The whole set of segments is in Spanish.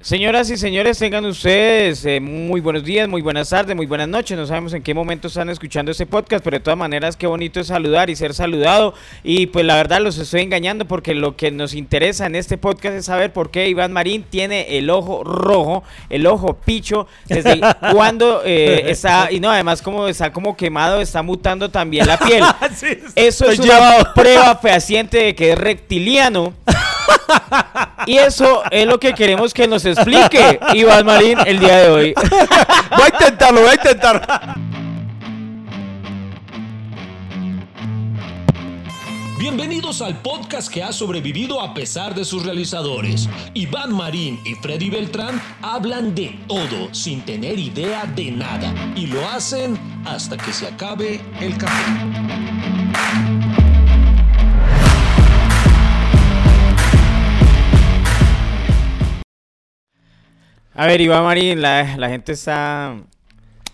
Señoras y señores, tengan ustedes eh, muy buenos días, muy buenas tardes, muy buenas noches. No sabemos en qué momento están escuchando este podcast, pero de todas maneras qué bonito es saludar y ser saludado. Y pues la verdad los estoy engañando porque lo que nos interesa en este podcast es saber por qué Iván Marín tiene el ojo rojo, el ojo picho, desde cuando eh, está, y no, además como está como quemado, está mutando también la piel. Eso es una prueba fehaciente de que es reptiliano. Y eso es lo que queremos que nos explique Iván Marín el día de hoy. voy a intentarlo, voy a intentar. Bienvenidos al podcast que ha sobrevivido a pesar de sus realizadores. Iván Marín y Freddy Beltrán hablan de todo sin tener idea de nada y lo hacen hasta que se acabe el café. A ver, Iván Marín, la, la gente está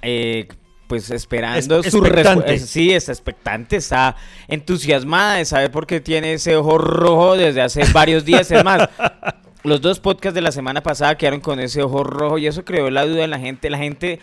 eh, pues esperando su respuesta. Sí, está expectante, está entusiasmada de saber por qué tiene ese ojo rojo desde hace varios días. Es más, los dos podcasts de la semana pasada quedaron con ese ojo rojo y eso creó la duda en la gente. La gente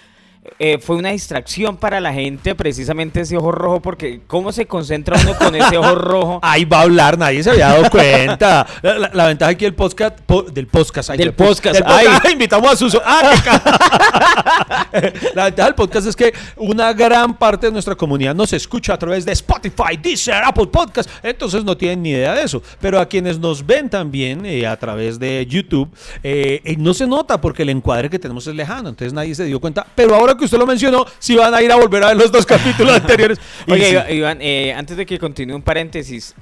eh, fue una distracción para la gente precisamente ese ojo rojo porque cómo se concentra uno con ese ojo rojo ahí va a hablar nadie se había dado cuenta. La, ventaja aquí del podcast del podcast del podcast, invitamos a Suso. Ah, la ventaja del podcast es que una gran parte de nuestra comunidad nos escucha a través de Spotify Deezer Apple Podcast entonces no tienen ni idea de eso. Pero a quienes nos ven también eh, a través de YouTube eh, no se nota porque el encuadre que tenemos es lejano entonces nadie se dio cuenta. Pero ahora que usted lo mencionó, si van a ir a volver a ver los dos capítulos anteriores. Oye, Iván, eh, antes de que continúe un paréntesis,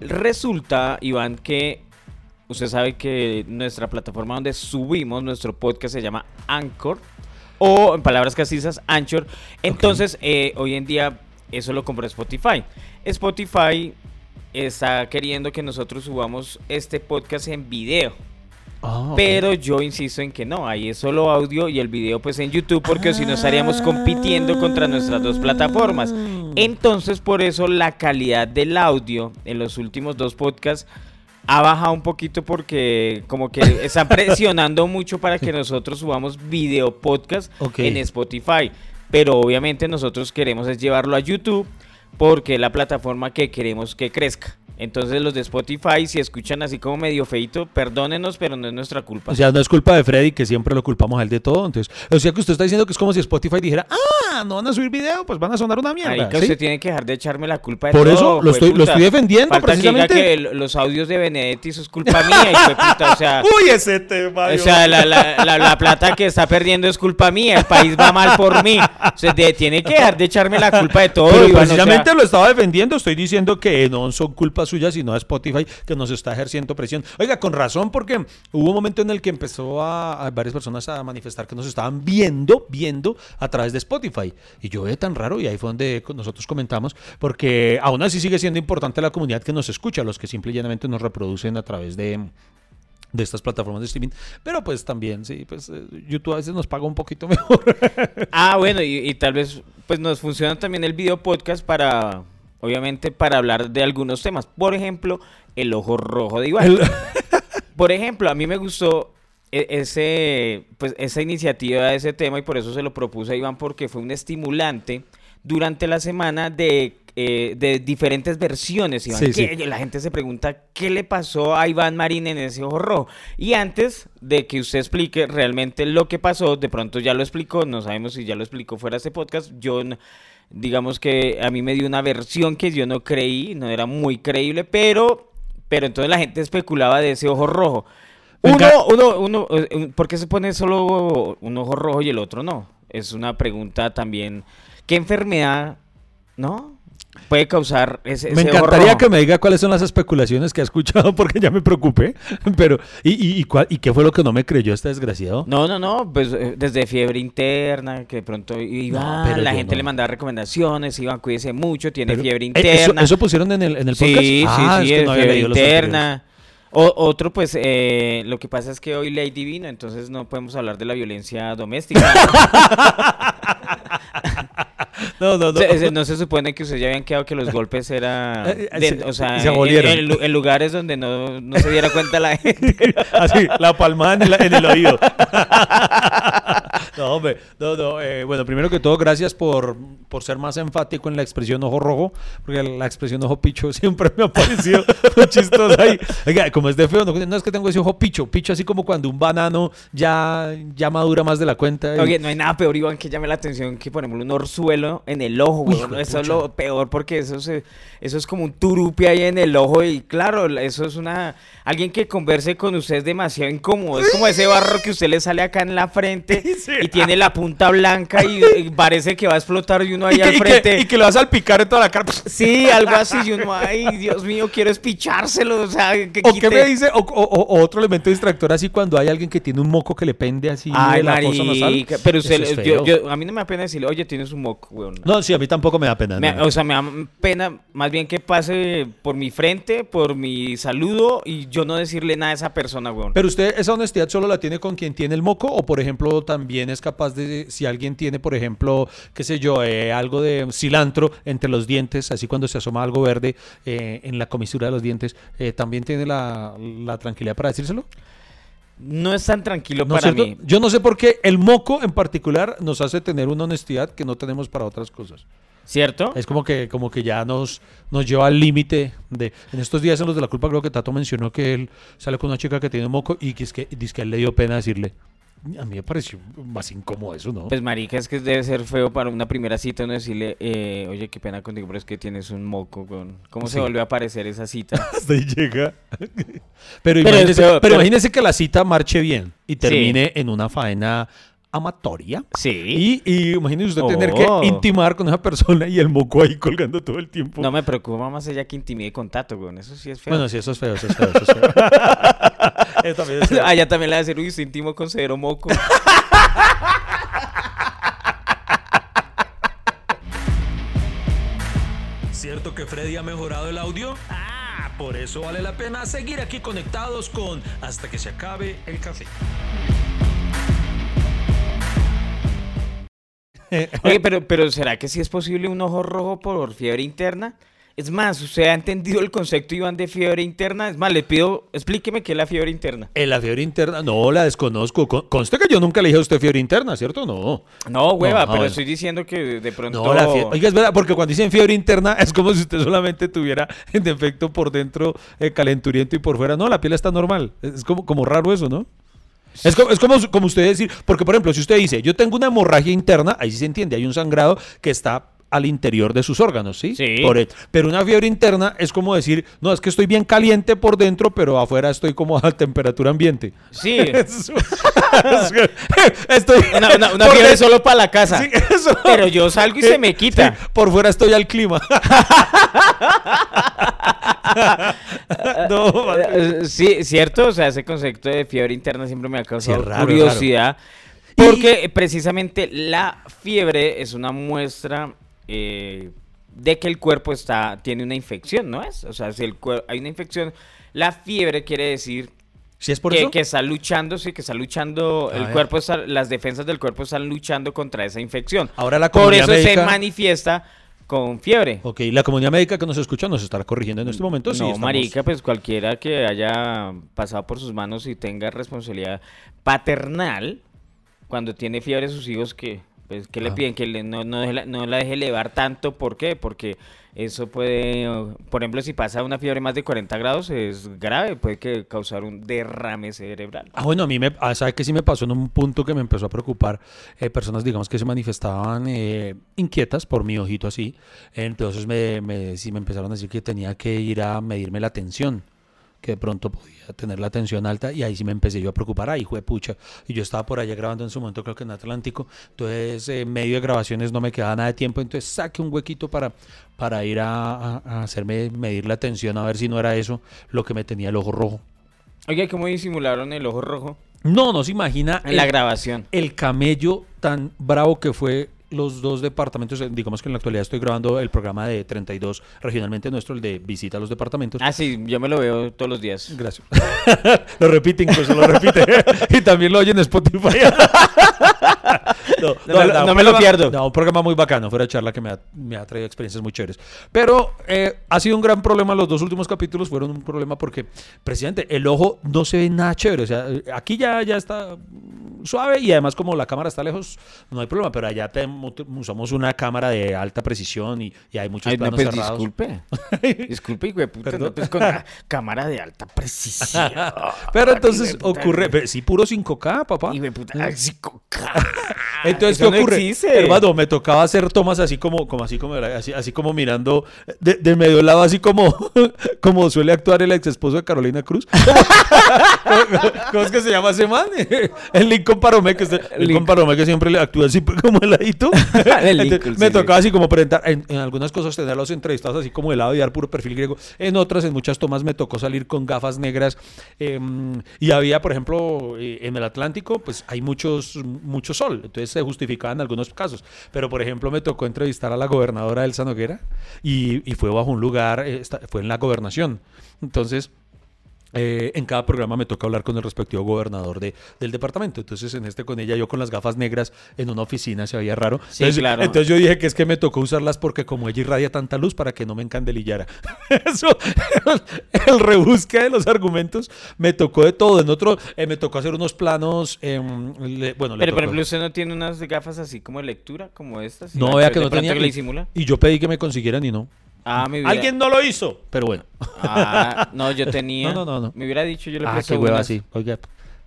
resulta, Iván, que usted sabe que nuestra plataforma donde subimos nuestro podcast se llama Anchor, o en palabras castizas, Anchor. Entonces, eh, hoy en día eso lo compró Spotify. Spotify está queriendo que nosotros subamos este podcast en video. Ah, Pero yo insisto en que no, ahí es solo audio y el video pues en YouTube porque si no estaríamos compitiendo contra nuestras dos plataformas. Ah. Entonces por eso la calidad del audio en los últimos dos podcasts ha bajado un poquito porque como que están presionando mucho para que nosotros subamos video podcast en Spotify. Pero obviamente nosotros queremos es llevarlo a YouTube porque es la plataforma que queremos que crezca. Entonces los de Spotify, si escuchan así como medio feito, perdónenos, pero no es nuestra culpa. O sea, no es culpa de Freddy, que siempre lo culpamos a él de todo. Entonces, o sea que usted está diciendo que es como si Spotify dijera, ah, no van a subir video, pues van a sonar una mierda. Ahí que usted tiene que dejar de echarme la culpa de Por eso lo estoy, lo estoy defendiendo, Falta precisamente. Que, los audios de Benedetti, eso es culpa mía, y puta, o sea... Uy, ese tema. O sea, la, la, la, plata que está perdiendo es culpa mía, el país va mal por mí. O sea, tiene que dejar de echarme la culpa de todo. Pero precisamente lo estaba defendiendo, estoy diciendo que no son suya, sino de Spotify que nos está ejerciendo presión. Oiga, con razón, porque hubo un momento en el que empezó a, varias personas a manifestar que nos estaban viendo, viendo a través de Spotify. Y yo ve tan raro, y ahí fue donde nosotros comentamos, porque aún así sigue siendo importante la comunidad que nos escucha, los que simple y llanamente nos reproducen a través de de estas plataformas de streaming, pero pues también, sí, pues eh, YouTube a veces nos paga un poquito mejor. ah, bueno, y, y, tal vez pues nos funciona también el video podcast para obviamente para hablar de algunos temas. Por ejemplo, el ojo rojo de Iván. Por ejemplo, a mí me gustó e, ese, pues, esa iniciativa de ese tema y por eso se lo propuse a Iván porque fue un estimulante durante la semana de, eh, de diferentes versiones. Iván, La gente se pregunta qué le pasó a Iván Marín en ese ojo rojo. Y antes de que usted explique realmente lo que pasó, de pronto ya lo explicó, no sabemos si ya lo explicó fuera de este podcast, yo digamos que a mí me dio una versión que yo no creí, no era muy creíble, pero, pero entonces la gente especulaba de ese ojo rojo. Uno, uno, uno, eh, ¿por qué se pone solo un ojo rojo y el otro no? Es una pregunta también. ¿Qué enfermedad, no? Puede causar ese, Me encantaría que me diga cuáles son las especulaciones que ha escuchado porque ya me preocupé. Pero, ¿y, y, y, qué fue lo que no me creyó este desgraciado? No, no, no, pues eh, desde fiebre interna, que de pronto iba, pero la gente le mandaba recomendaciones, iban, cuídese mucho, tiene fiebre eh, interna. ¿eso, pusieron en el, en el podcast? Sí, sí, ah, sí, fiebre interna. O, otro, pues, eh, lo que pasa es que hoy ley divino, entonces no podemos hablar de la violencia doméstica. No, no, no. Se- no se supone que ustedes ya habían quedado que los golpes era Eh, eh, o sea, se en, en en lugares donde no, no se diera cuenta la gente. Así, la palmada en, el- en el oído. No, hombre, no, no. eh, bueno, primero que todo, gracias por, por ser más enfático en la expresión ojo rojo, porque la expresión ojo picho siempre me ha parecido muy chistosa ahí. Oiga, como es de feo, no, no es que tengo ese ojo picho, picho así como cuando un banano ya, ya madura más de la cuenta. y- Oye, no hay nada peor, Iván, que llame la atención que ponemos un orzuelo en el ojo, Uy, de Eso es lo peor porque eso, se- eso es como un turupi ahí en el ojo y claro, eso es una... Alguien que converse con usted es demasiado incómodo. Es como ese barro que usted le sale acá en la frente Sí. Y tiene la punta blanca y, y parece que va a explotar y uno ahí y, que, al y que- frente. y que le vas a salpicar en toda la cara. Sí, algo así. Y uno, ay, Dios mío, quiero espichárselo. O sea, que ¿O qué me dice? O, o- o- o otro elemento distractor así cuando hay alguien que tiene un moco que le pende así Ay, de la nasal. marica, pero usted, es yo, a mí no me da pena decirle, oye, tienes un moco, weón. No, sí, a mí tampoco me da pena. Me- no. o sea, me da pena más bien que pase por mi frente, por mi saludo y yo no decirle nada a esa persona, weón. Pero usted esa honestidad solo la tiene con quien tiene el moco o por ejemplo también es capaz de, si alguien tiene por ejemplo, qué sé yo, eh, algo de cilantro entre los dientes, así cuando se asoma algo verde eh, en la comisura de los dientes, eh, también tiene la, la tranquilidad para decírselo. No es tan tranquilo ¿No es para mí. Yo no sé por qué el moco en particular nos hace tener una honestidad que no tenemos para otras cosas. ¿Cierto? Es como que, como que ya nos, nos lleva al límite de... En estos días en los de la culpa creo que Tato mencionó que él sale con una chica que tiene moco y que es que, dice que a él le dio pena decirle. A mí me pareció más incómodo eso, ¿no? Pues marica, es que debe ser feo para una primera cita uno decirle, eh, oye, qué pena contigo, pero es que tienes un moco, weón. ¿Cómo Sí. se volvió a aparecer esa cita? Hasta ahí llega. pero Pero imagínese, pero pero- imagínese que la cita marche bien y termine en una faena amatoria. Sí. Y, y imagínese usted tener Oh. que intimar con esa persona y el moco ahí colgando todo el tiempo. No me preocupa más allá que intimide con Tato, weón. Eso sí es feo. Bueno, sí, eso es feo, eso es feo. Eso es feo. Eso también es. Allá también le va a decir, uy, intimo con cero moco. ¿Cierto que Freddy ha mejorado el audio? Ah, por eso vale la pena seguir aquí conectados con Hasta que se acabe el café. Oye, pero, pero ¿será que sí es posible un ojo rojo por fiebre interna? Es más, ¿usted ha entendido el concepto, Iván, de fiebre interna? Es más, le pido, explíqueme qué es la fiebre interna. En la fiebre interna, no, la desconozco. Con- Conste que yo nunca le dije a usted fiebre interna, ¿cierto? No. No, hueva, No, pero estoy diciendo que de pronto... No, la fiebre. Oiga, es verdad, porque cuando dicen fiebre interna es como si usted solamente tuviera en defecto por dentro eh, calenturiento y por fuera. No, la piel está normal. Es como, como raro eso, ¿no? Es como, es como, como usted decir, porque por ejemplo, si usted dice, yo tengo una hemorragia interna, ahí sí se entiende, hay un sangrado que está al interior de sus órganos, ¿sí? Sí. Por pero una fiebre interna es como decir, no, es que estoy bien caliente por dentro, pero afuera estoy como a temperatura ambiente. Sí, estoy una, una- una por fiebre solo para la casa. Sí, eso. Pero yo salgo y se me quita. Sí, por fuera estoy al clima. no, vale. Eh, Sí, cierto, o sea, ese concepto de fiebre interna siempre me ha causado Sí, es raro, curiosidad. Porque eh, precisamente la fiebre es una muestra eh, de que el cuerpo está tiene una infección, ¿no es? O sea, si el hay una infección, la fiebre quiere decir ¿Sí es por que, eso? que está luchando, sí, que está luchando, el cuerpo está, las defensas del cuerpo están luchando contra esa infección. Ahora la Por eso se manifiesta con fiebre. Ok, la comunidad médica que nos escucha nos estará corrigiendo en este momento. sí, no, estamos- marica, pues cualquiera que haya pasado por sus manos y tenga responsabilidad paternal, cuando tiene fiebre sus hijos, que pues, ¿qué le Ah. piden? Que le- no, no, no la deje elevar tanto. ¿Por qué? Porque eso puede, por ejemplo, si pasa una fiebre más de 40 grados, es grave, puede que causar un derrame cerebral. Ah, bueno, a mí me, ah, ¿sabe que sí me pasó en un punto que me empezó a preocupar? Eh, personas, digamos, que se manifestaban eh, inquietas por mi ojito así. Entonces me, me, sí me empezaron a decir que tenía que ir a medirme la tensión, que de pronto podía tener la tensión alta y ahí sí me empecé yo a preocupar. Ay, de pucha. Y yo estaba por allá grabando en su momento, creo que en Atlántico. Entonces, en medio de grabaciones no me quedaba nada de tiempo. Entonces, saqué un huequito para, para ir a, a- a hacerme medir la tensión, a ver si no era eso lo que me tenía el ojo rojo. Oye, ¿cómo disimularon el ojo rojo No, no se imagina en la grabación? el camello tan bravo que fue los dos departamentos, eh, digamos que en la actualidad estoy grabando el programa de 32 regionalmente nuestro, el de visita a los departamentos. Ah, sí, yo me lo veo todos los días. Gracias. lo repite, incluso lo repite. y también lo oye en Spotify. no, No me- verdad, no me lo programa- pierdo. No, un programa muy bacano, fuera de charla que me ha, me ha traído experiencias muy chéveres. Pero eh, ha sido un gran problema. Los dos últimos capítulos fueron un problema porque, presidente, el ojo no se ve nada chévere. O sea, aquí ya, ya está suave y además como la cámara está lejos, no hay problema. Pero allá tenemos- usamos una cámara de alta precisión y, y hay muchos Ay, no, planos pues cerrados. disculpe. disculpe, güey, puta, no, pues con la cámara de alta precisión. Pero entonces ocurre, pero sí, puro 5K, papá. Hijo de puta, ay, sí, coca. Entonces, Eso ¿qué ocurre? Hermano, me tocaba hacer tomas así como, como así como así, así como mirando de, de medio lado, así como, como suele actuar el ex esposo de Carolina Cruz. ¿Cómo, es que se llama ese man? El Lincoln Paromé, que, es- Lincoln. Paromé que siempre le actúa así pues, como heladito. El Entonces, Lincoln, me sí, tocaba así como presentar, en, en algunas cosas tener los entrevistados así como de lado y dar puro perfil griego. En otras, en muchas tomas me tocó salir con gafas negras. em, y había, por ejemplo, eh, en el Atlántico, pues hay muchos, mucho sol. Entonces se justificaba en algunos casos. Pero, por ejemplo, me tocó entrevistar a la gobernadora Elsa Noguera y, y fue bajo un lugar, eh, fue en la gobernación. Entonces, eh, en cada programa me toca hablar con el respectivo gobernador de, del departamento. Entonces, en este con ella, yo con las gafas negras en una oficina se veía raro. Sí, entonces, claro. entonces yo dije que es que me tocó usarlas porque como ella irradia tanta luz para que no me encandelillara. Eso, el rebusque de los argumentos me tocó de todo. En otro, eh, me tocó hacer unos planos, em, le- bueno, Pero, por ejemplo, ¿usted no tiene unas gafas así como de lectura, como estas? no, ¿La vea que no tenía. que le? Y yo pedí que me consiguieran y no. Ah, me hubiera... Alguien no lo hizo, pero bueno. Ah, no, yo tenía... No, no, no, no. Me hubiera dicho, yo le Ah, qué hueva, sí. Oiga,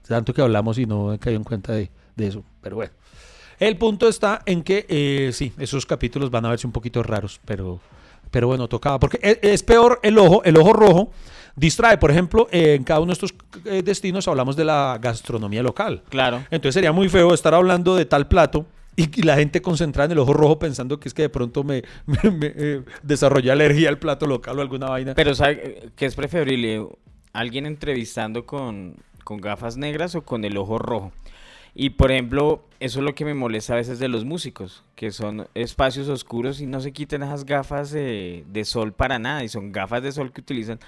tanto que hablamos y no he caído en cuenta de, de eso. Pero bueno. El punto está en que, eh, sí, esos capítulos van a verse un poquito raros, pero, pero bueno, tocaba. Porque es, es peor el ojo, el ojo rojo distrae. Por ejemplo, eh, en cada uno de estos eh, destinos hablamos de la gastronomía local. Claro. Entonces sería muy feo estar hablando de tal plato y, la gente concentrada en el ojo rojo pensando que es que de pronto me, me, eh, desarrollé alergia al plato local o alguna vaina. Pero, ¿sabe qué es preferible? ¿Alguien entrevistando con, con gafas negras o con el ojo rojo? Y, por ejemplo, eso es lo que me molesta a veces de los músicos, que son espacios oscuros y no se quiten esas gafas de, de sol para nada, y son gafas de sol que utilizan.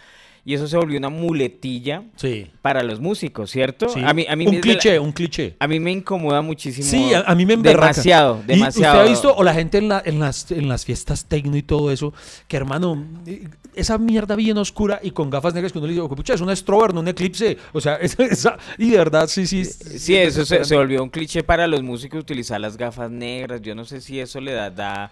Y eso se volvió una muletilla Sí. para los músicos, ¿cierto? sí. A mí, a mí un la- cliché, un cliché. a mí me incomoda muchísimo. Sí, a, a mí me emberraca. Demasiado, Y demasiado. ¿Usted ha visto, o la gente en, la- en las, en las fiestas tecno y todo eso, que hermano, esa mierda bien oscura y con gafas negras que uno le dice, pucha, es un strober, no un eclipse. O sea, esa, esa- y de verdad, sí, sí. Sí, eso se, se volvió un cliché para los músicos utilizar las gafas negras. Yo no sé si eso le da, da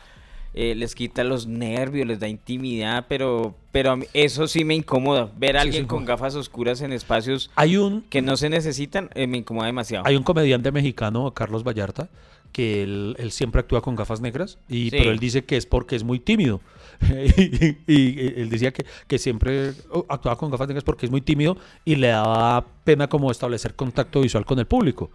eh, les quita los nervios, les da intimidad, pero, pero a mí- eso sí me incomoda. Ver a Sí, alguien con gafas oscuras en espacios Hay un, que no se necesitan, eh, me incomoda demasiado. hay un comediante mexicano, Carlos Vallarta, que él, él siempre actúa con gafas negras, y, Sí. pero él dice que es porque es muy tímido. y, y- y él decía que, que siempre oh, actuaba con gafas negras porque es muy tímido y le daba pena como establecer contacto visual con el público.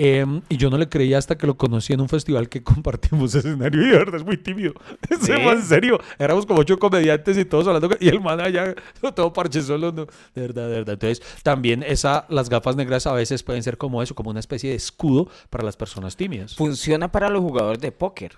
Em, y yo no le creía hasta que lo conocí en un festival que compartimos escenario y de verdad es muy tímido. ¿Sí? en serio. Éramos como ocho comediantes y todos hablando y el man allá todo parche solo. No. De verdad, de verdad. Entonces también esa, las gafas negras a veces pueden ser como eso, como una especie de escudo para las personas tímidas. Funciona para los jugadores de póker.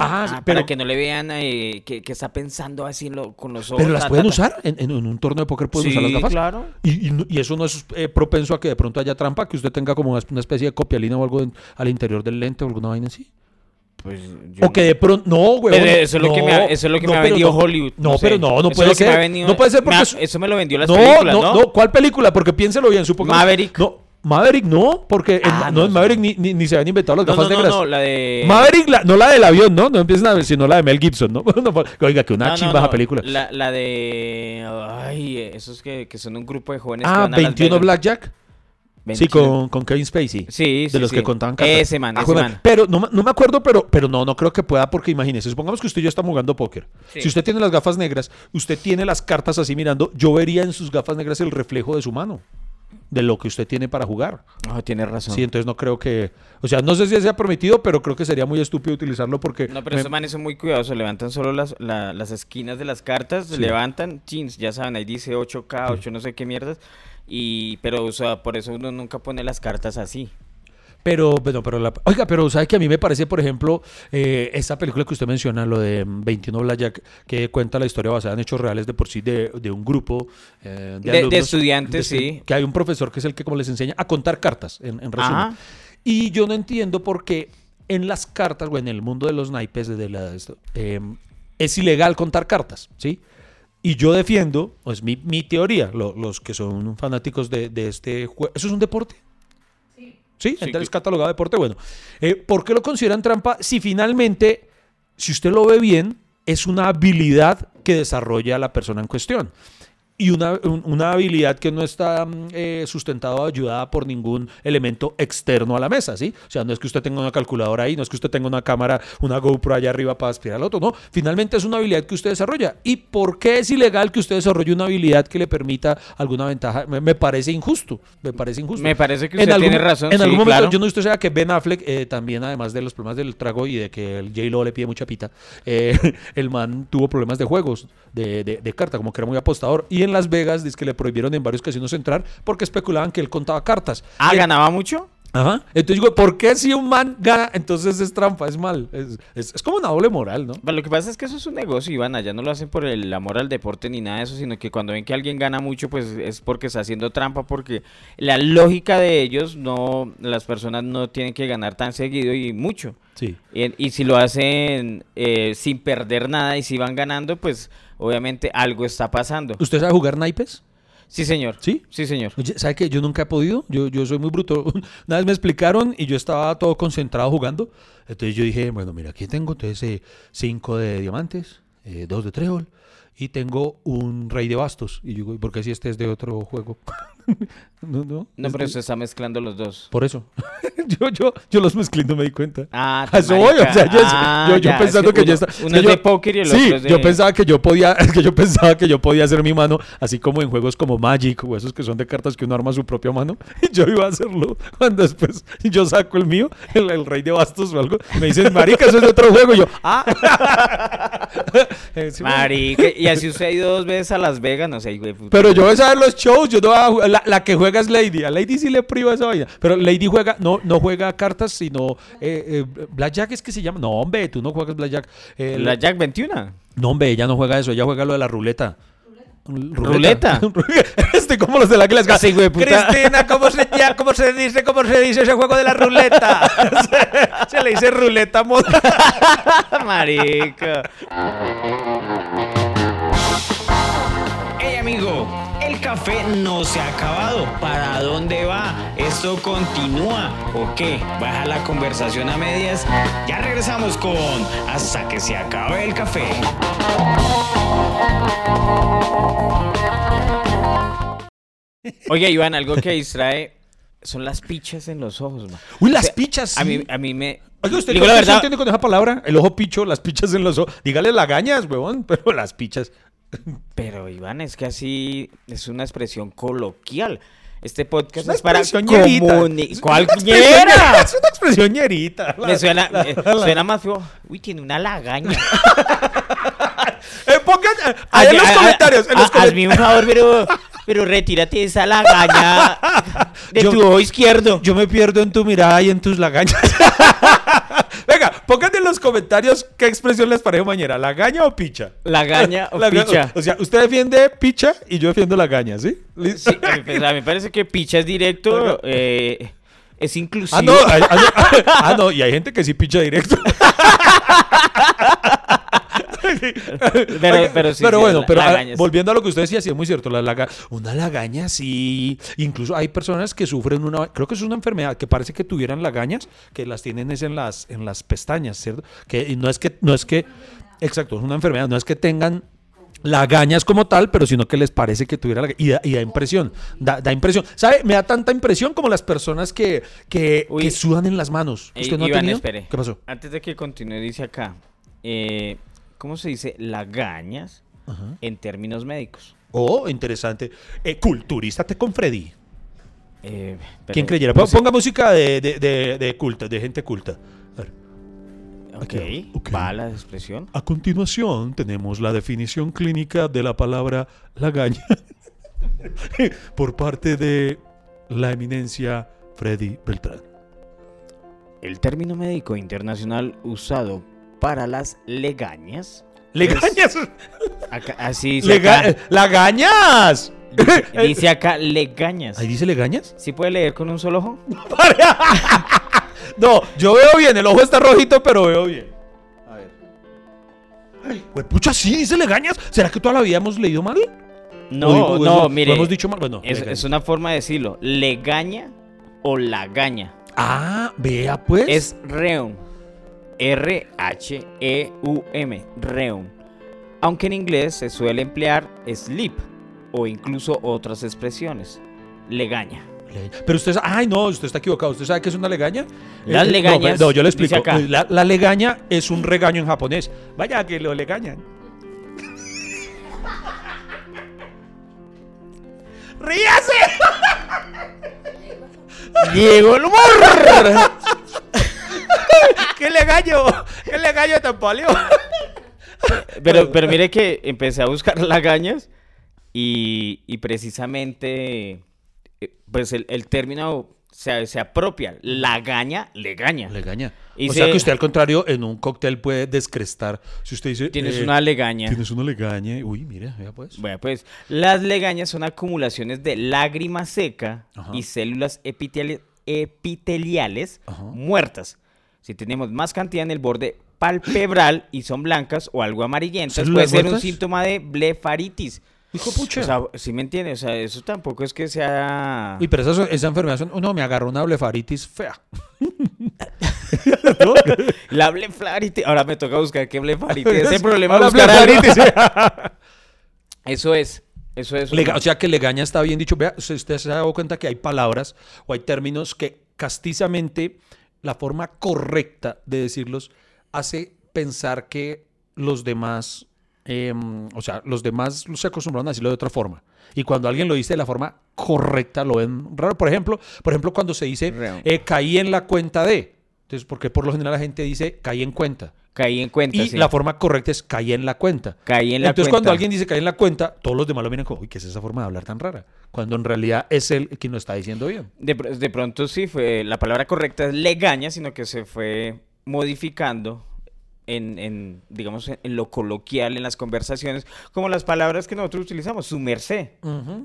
Ah, Ah, sí, pero, para que no le vean eh, que, que está pensando así lo- con los ojos. pero las ta, pueden ta, usar en, en- en un torneo de póker, pueden usar las Sí, gafas. claro. Y, y no- y eso no es eh, propenso a que de pronto haya trampa, que usted tenga como una, una especie de copialina o algo en- al interior del lente o alguna vaina así. Pues yo O que de pronto. No, güey. Eso es lo que me ha, eso es lo que me ha vendido Hollywood. No, sé. pero no, no puede ser. venido- no puede ser me porque. ha- eso me lo vendió las películas, no, ¿no? no, ¿Cuál película? Porque piénselo bien, supongamos. Maverick. No, Maverick no, porque en- Ah, no, no, en sí. Maverick ni, ni, ni se habían inventado las gafas no, no, negras. no, la de... Maverick, la- no la del avión, ¿no? No empiecen a ver, sino la de Mel Gibson, ¿no? Oiga, que una chimba esa película. La, la de... Ay, esos que, que son un grupo de jóvenes que Ah, van a Las 21 Vegas. Blackjack. Sí, 21. con, con Kevin Spacey. Sí, de sí, los sí. que contaban cartas. Ese man, Ah, ese man. Pero no, no me acuerdo, pero, pero no, no creo que pueda porque imagínese, supongamos que usted y yo estamos jugando póker. Sí. Si usted tiene las gafas negras, usted tiene las cartas así mirando, yo vería en sus gafas negras el reflejo de su mano, de lo que usted tiene para jugar. Oh, tiene razón. Sí, entonces no creo que, o sea, no sé si sea permitido, pero creo que sería muy estúpido utilizarlo porque No, pero me- esos manes son muy cuidadosos, levantan solo las, la- las esquinas de las cartas, Sí. levantan, jeans, ya saben, ahí dice 8K, 8 no sé qué mierdas, y, pero, o sea, por eso uno nunca pone las cartas así. Pero, pero, pero la- oiga, pero ¿sabe que a mí me parece, por ejemplo, eh, esa película que usted menciona, lo de mm, 21 Blackjack, que cuenta la historia basada en hechos reales de por sí de, de un grupo eh, De- de alumnos, estudiantes, sí. Que hay un profesor que es el que como les enseña a contar cartas, en, en resumen. Ajá. Y yo no entiendo por qué en las cartas o en el mundo de los naipes de la, eh, es ilegal contar cartas, ¿sí? Y yo defiendo, es mi, mi teoría, lo- los que son fanáticos de, de este juego. ¿Eso es un deporte? Sí, entonces es catalogado deporte. Bueno, eh, ¿por qué lo consideran trampa? Si finalmente, si usted lo ve bien, es una habilidad que desarrolla la persona en cuestión. Y una, un- una habilidad que no está mm, eh, sustentada o ayudada por ningún elemento externo a la mesa, ¿sí? O sea, no es que usted tenga una calculadora ahí, no es que usted tenga una cámara, una GoPro allá arriba para aspirar al otro, no. Finalmente es una habilidad que usted desarrolla. ¿Y por qué es ilegal que usted desarrolle una habilidad que le permita alguna ventaja? Me, me parece injusto, me parece injusto. Me parece que usted tiene razón. En sí, algún momento, claro. yo no usted sabe que Ben Affleck, eh, también además de los problemas del trago y de que el J-Lo le pide mucha pita, eh, el man tuvo problemas de juegos, de, de, de carta, como que era muy apostador. Y en Las Vegas, dice que le prohibieron en varios casinos entrar porque especulaban que él contaba cartas. Ah, Y ganaba mucho. Ajá. Entonces digo, ¿por qué si un man gana, entonces es trampa, es mal? Es, es- es como una doble moral, ¿no? Pero lo que pasa es que eso es un negocio, Iván. Allá no lo hacen por el amor al deporte ni nada de eso, sino que cuando ven que alguien gana mucho, pues es porque está haciendo trampa, porque la lógica de ellos, no, las personas no tienen que ganar tan seguido y mucho. Sí. Y, y si lo hacen eh, sin perder nada y si van ganando, pues obviamente algo está pasando. ¿Usted sabe jugar naipes? Sí, señor. ¿Sí? Sí, señor. ¿sabe que yo nunca he podido? Yo, yo soy muy bruto. Una vez me explicaron y yo estaba todo concentrado jugando. Entonces yo dije, bueno, mira, aquí tengo entonces 5 de diamantes, 2 de trébol y tengo un rey de bastos. Y yo digo, ¿y por qué si este es de otro juego? no, no. No, pero se está mezclando los dos. Por eso. yo, yo, yo los mezclé y no me di cuenta. Ah, A eso voy, o sea, yo, Ah, yo, pensando es que, yo uno- estaba... Uno es de póker y el sí, otro es de... yo pensaba que yo podía, es que yo pensaba que yo podía hacer mi mano, así como en juegos como Magic o esos que son de cartas que uno arma su propia mano. Y yo iba a hacerlo cuando después yo saco el mío, el, el rey de bastos o algo. Me dicen, marica, eso es de otro juego. Y yo, ah. Sí. Marica, y así usted ha ido dos veces a Las Vegas, no sé, güey. Pero yo voy a saber los shows, yo no voy a jugar- la, la que juega es Lady, a Lady sí le priva esa vaina, pero Lady juega, no, no juega cartas, sino eh, eh, Blackjack es que se llama, no hombre, tú no juegas Blackjack, Eh, La Jack 21. no hombre, ella no juega eso, ella juega lo de la ruleta. ¿Ruleta? Este como los de la Glasgow. Sí, güey, puta. Cristina, ¿cómo se, ya, ¿cómo se dice cómo se dice ese juego de la ruleta? se, se le dice ruleta moda. Marica. Hey amigo, el café no se ha acabado. ¿Para dónde va? ¿Esto continúa o qué? ¿Baja la conversación a medias? Ya regresamos con Hasta que se acabe el café. Oye, Iván, algo que distrae son las pichas en los ojos, man. Uy, O las sea, pichas, A mí, a mí me... Oiga, usted Digo ¿qué la verdad, entiende con esa palabra? El ojo picho, las pichas en los ojos. Dígale lagañas, huevón, pero las pichas. Pero Iván, es que así es una expresión coloquial. Este podcast Es para expresión ñerita. comuni- Es ¿Cuál una expresión ñera? ñera, Es una expresión ñerita. La- Me suena, la- me la- suena más feo. Uy, tiene una lagaña. Eh, pongan eh, ahí en los comentarios. En ay, los Hazme un favor, pero, pero retírate esa lagaña de Yo- tu ojo izquierdo. Yo me pierdo en tu mirada y en tus lagañas. Pongan en los comentarios qué expresión les parece mañana, lagaña o picha. Lagaña o picha. O sea, usted defiende picha y yo defiendo lagaña, ¿sí? Sí, a mí, pues, a mí me parece que picha es directo, eh, es inclusivo. Ah, no, hay- ah, no, ah, no, y hay gente que sí picha directo. Pero- pero sí, sí, bueno, la- pero ah, volviendo a lo que usted decía, sí es muy cierto, la laga, una lagaña sí, incluso hay personas que sufren una, creo que es una enfermedad que parece que tuvieran lagañas, que las tienen es en las en las pestañas, ¿cierto? Que no es que no es que exacto, es una enfermedad, no es que tengan lagañas como tal, pero sino que les parece que tuviera lagañas. Y da, y da impresión, da, da impresión. ¿Sabe? Me da tanta impresión como las personas que, que, Uy. que sudan en las manos. ¿Usted no ha Iván, tenido? espere. ¿Qué pasó? Antes de que continúe, dice acá, eh, ¿cómo se dice lagañas en términos médicos? Oh, interesante. Eh, culturístate con Freddy. Eh, pero- ¿Quién creyera? ¿cómo Po- se- Ponga música de, de, de, de culta, de gente culta. A ver. Ok, Ok, ok. va la expresión. A continuación tenemos la definición clínica de la palabra lagaña por parte de la eminencia Freddy Beltrán. el término médico internacional usado para las legañas. ¡Legañas! acá- así dice Lega- acá. ¡Lagañas! Dice, dice acá legañas. ¿Ahí dice legañas? ¿Sí puede leer con un solo ojo? No, yo veo bien, el ojo está rojito, pero veo bien. A ver. Ay, pucha, sí, dice legañas. ¿Será que toda la vida hemos leído mal? No, O- o- no, o- mire. ¿Lo hemos dicho mal? Bueno, es una forma de decirlo. Legaña o lagaña. Ah, vea pues. Es reum. R-H-E-U-M. Reum. Aunque en inglés se suele emplear sleep o incluso otras expresiones. Legaña. Le- Pero usted ay no, usted está equivocado. ¿Usted sabe qué es una legaña? Las no, legañas, No, yo le explico. acá. La, la legaña es un regaño en japonés. Vaya que lo legañan. ¡Ríase! Llegó el humor. ¡Qué legaño! ¡Qué legaño tan paleo! Pero, pero mire que empecé a buscar lagañas y, y precisamente eh, pues el, el término se, se apropia. Lagaña, legaña. Legaña. Y o se- sea que usted al contrario en un cóctel puede descrestar. Si usted dice... Tienes eh, una legaña. Tienes una legaña. Uy, mira, vea pues. Bueno, pues las legañas son acumulaciones de lágrima seca Ajá. y células epiteli- epiteliales Ajá. muertas. Si tenemos más cantidad en el borde palpebral y son blancas o algo amarillentas, ¿Células puede ser un síntoma de blefaritis. Hijo pucha. O sea, ¿sí me entiendes? O sea, eso tampoco es que sea... Uy, pero esa, esa enfermedad, son- no, me agarró una blefaritis fea. La blefaritis. Ahora me toca buscar qué blefaritis. Ese problema algo. blefaritis. Eso es. Eso es. Lega- o sea que legaña está bien dicho. Vea, si usted se ha dado cuenta que hay palabras o hay términos que castizamente la forma correcta de decirlos hace pensar que los demás, em, o sea, los demás se acostumbraron a decirlo de otra forma. Y cuando alguien lo dice de la forma correcta, lo ven raro. Por ejemplo, por ejemplo cuando se dice eh, caí en la cuenta de. Entonces, porque por lo general la gente dice caí en cuenta. Caí en cuenta. Y sí. la forma correcta es caí en la cuenta. Caí en la Entonces, cuenta. cuando alguien dice caí en la cuenta, todos los demás lo miran como, uy, ¿qué es esa forma de hablar tan rara? Cuando en realidad es él quien lo está diciendo bien. De, pr- de pronto sí fue, la palabra correcta es legaña, sino que se fue modificando en, en, digamos, en, lo coloquial, en las conversaciones, como las palabras que nosotros utilizamos, su merced.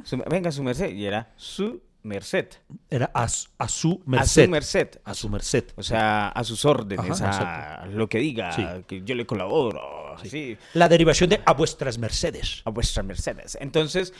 Su- venga, su merced, y era su merced. Era a, su- a su A merced. su merced. A su merced. O sea, a sus órdenes, Ajá, a lo que diga, Sí. que yo le colaboro, así, La derivación de a vuestras mercedes. a vuestras mercedes. Entonces,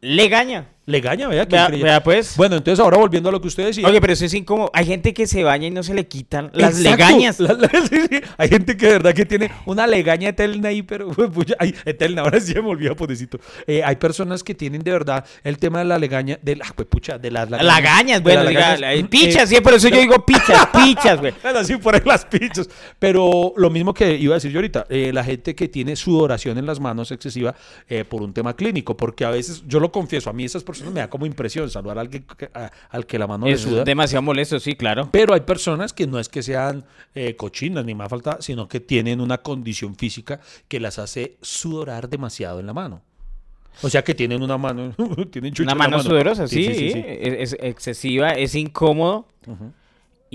legaña. Legaña, vea, qué Vea, vea, pues. Bueno, entonces ahora volviendo a lo que usted decía. Oye, pero eso es incómodo. Hay gente que se baña y no se le quitan las Exacto. legañas. Sí, sí. Hay gente que de verdad que tiene una legaña eterna ahí, pero pucha, ay, eterna, ahora sí me olvidó, pobrecito. Eh, hay personas que tienen de verdad el tema de la legaña, de la, pues, pucha, de las lagañas. Lagañas, bueno, diga, lagañas. la- Eh, pichas, sí, por eso yo digo pichas, pichas, güey. Bueno, sí, por ahí las pichas. Pero lo mismo que iba a decir yo ahorita, eh, la gente que tiene sudoración en las manos excesiva eh, por un tema clínico, porque a veces, yo lo confieso, a mí esas personas me da como impresión saludar a alguien que- a- al que la mano le Es suda. demasiado molesto, sí, claro. Pero hay personas que no es que sean eh, cochinas ni más falta, sino que tienen una condición física que las hace sudorar demasiado en la mano. O sea que tienen una mano, tienen Una en la mano sudorosa, sí, sí, sí, sí. Es, es excesiva, es incómodo.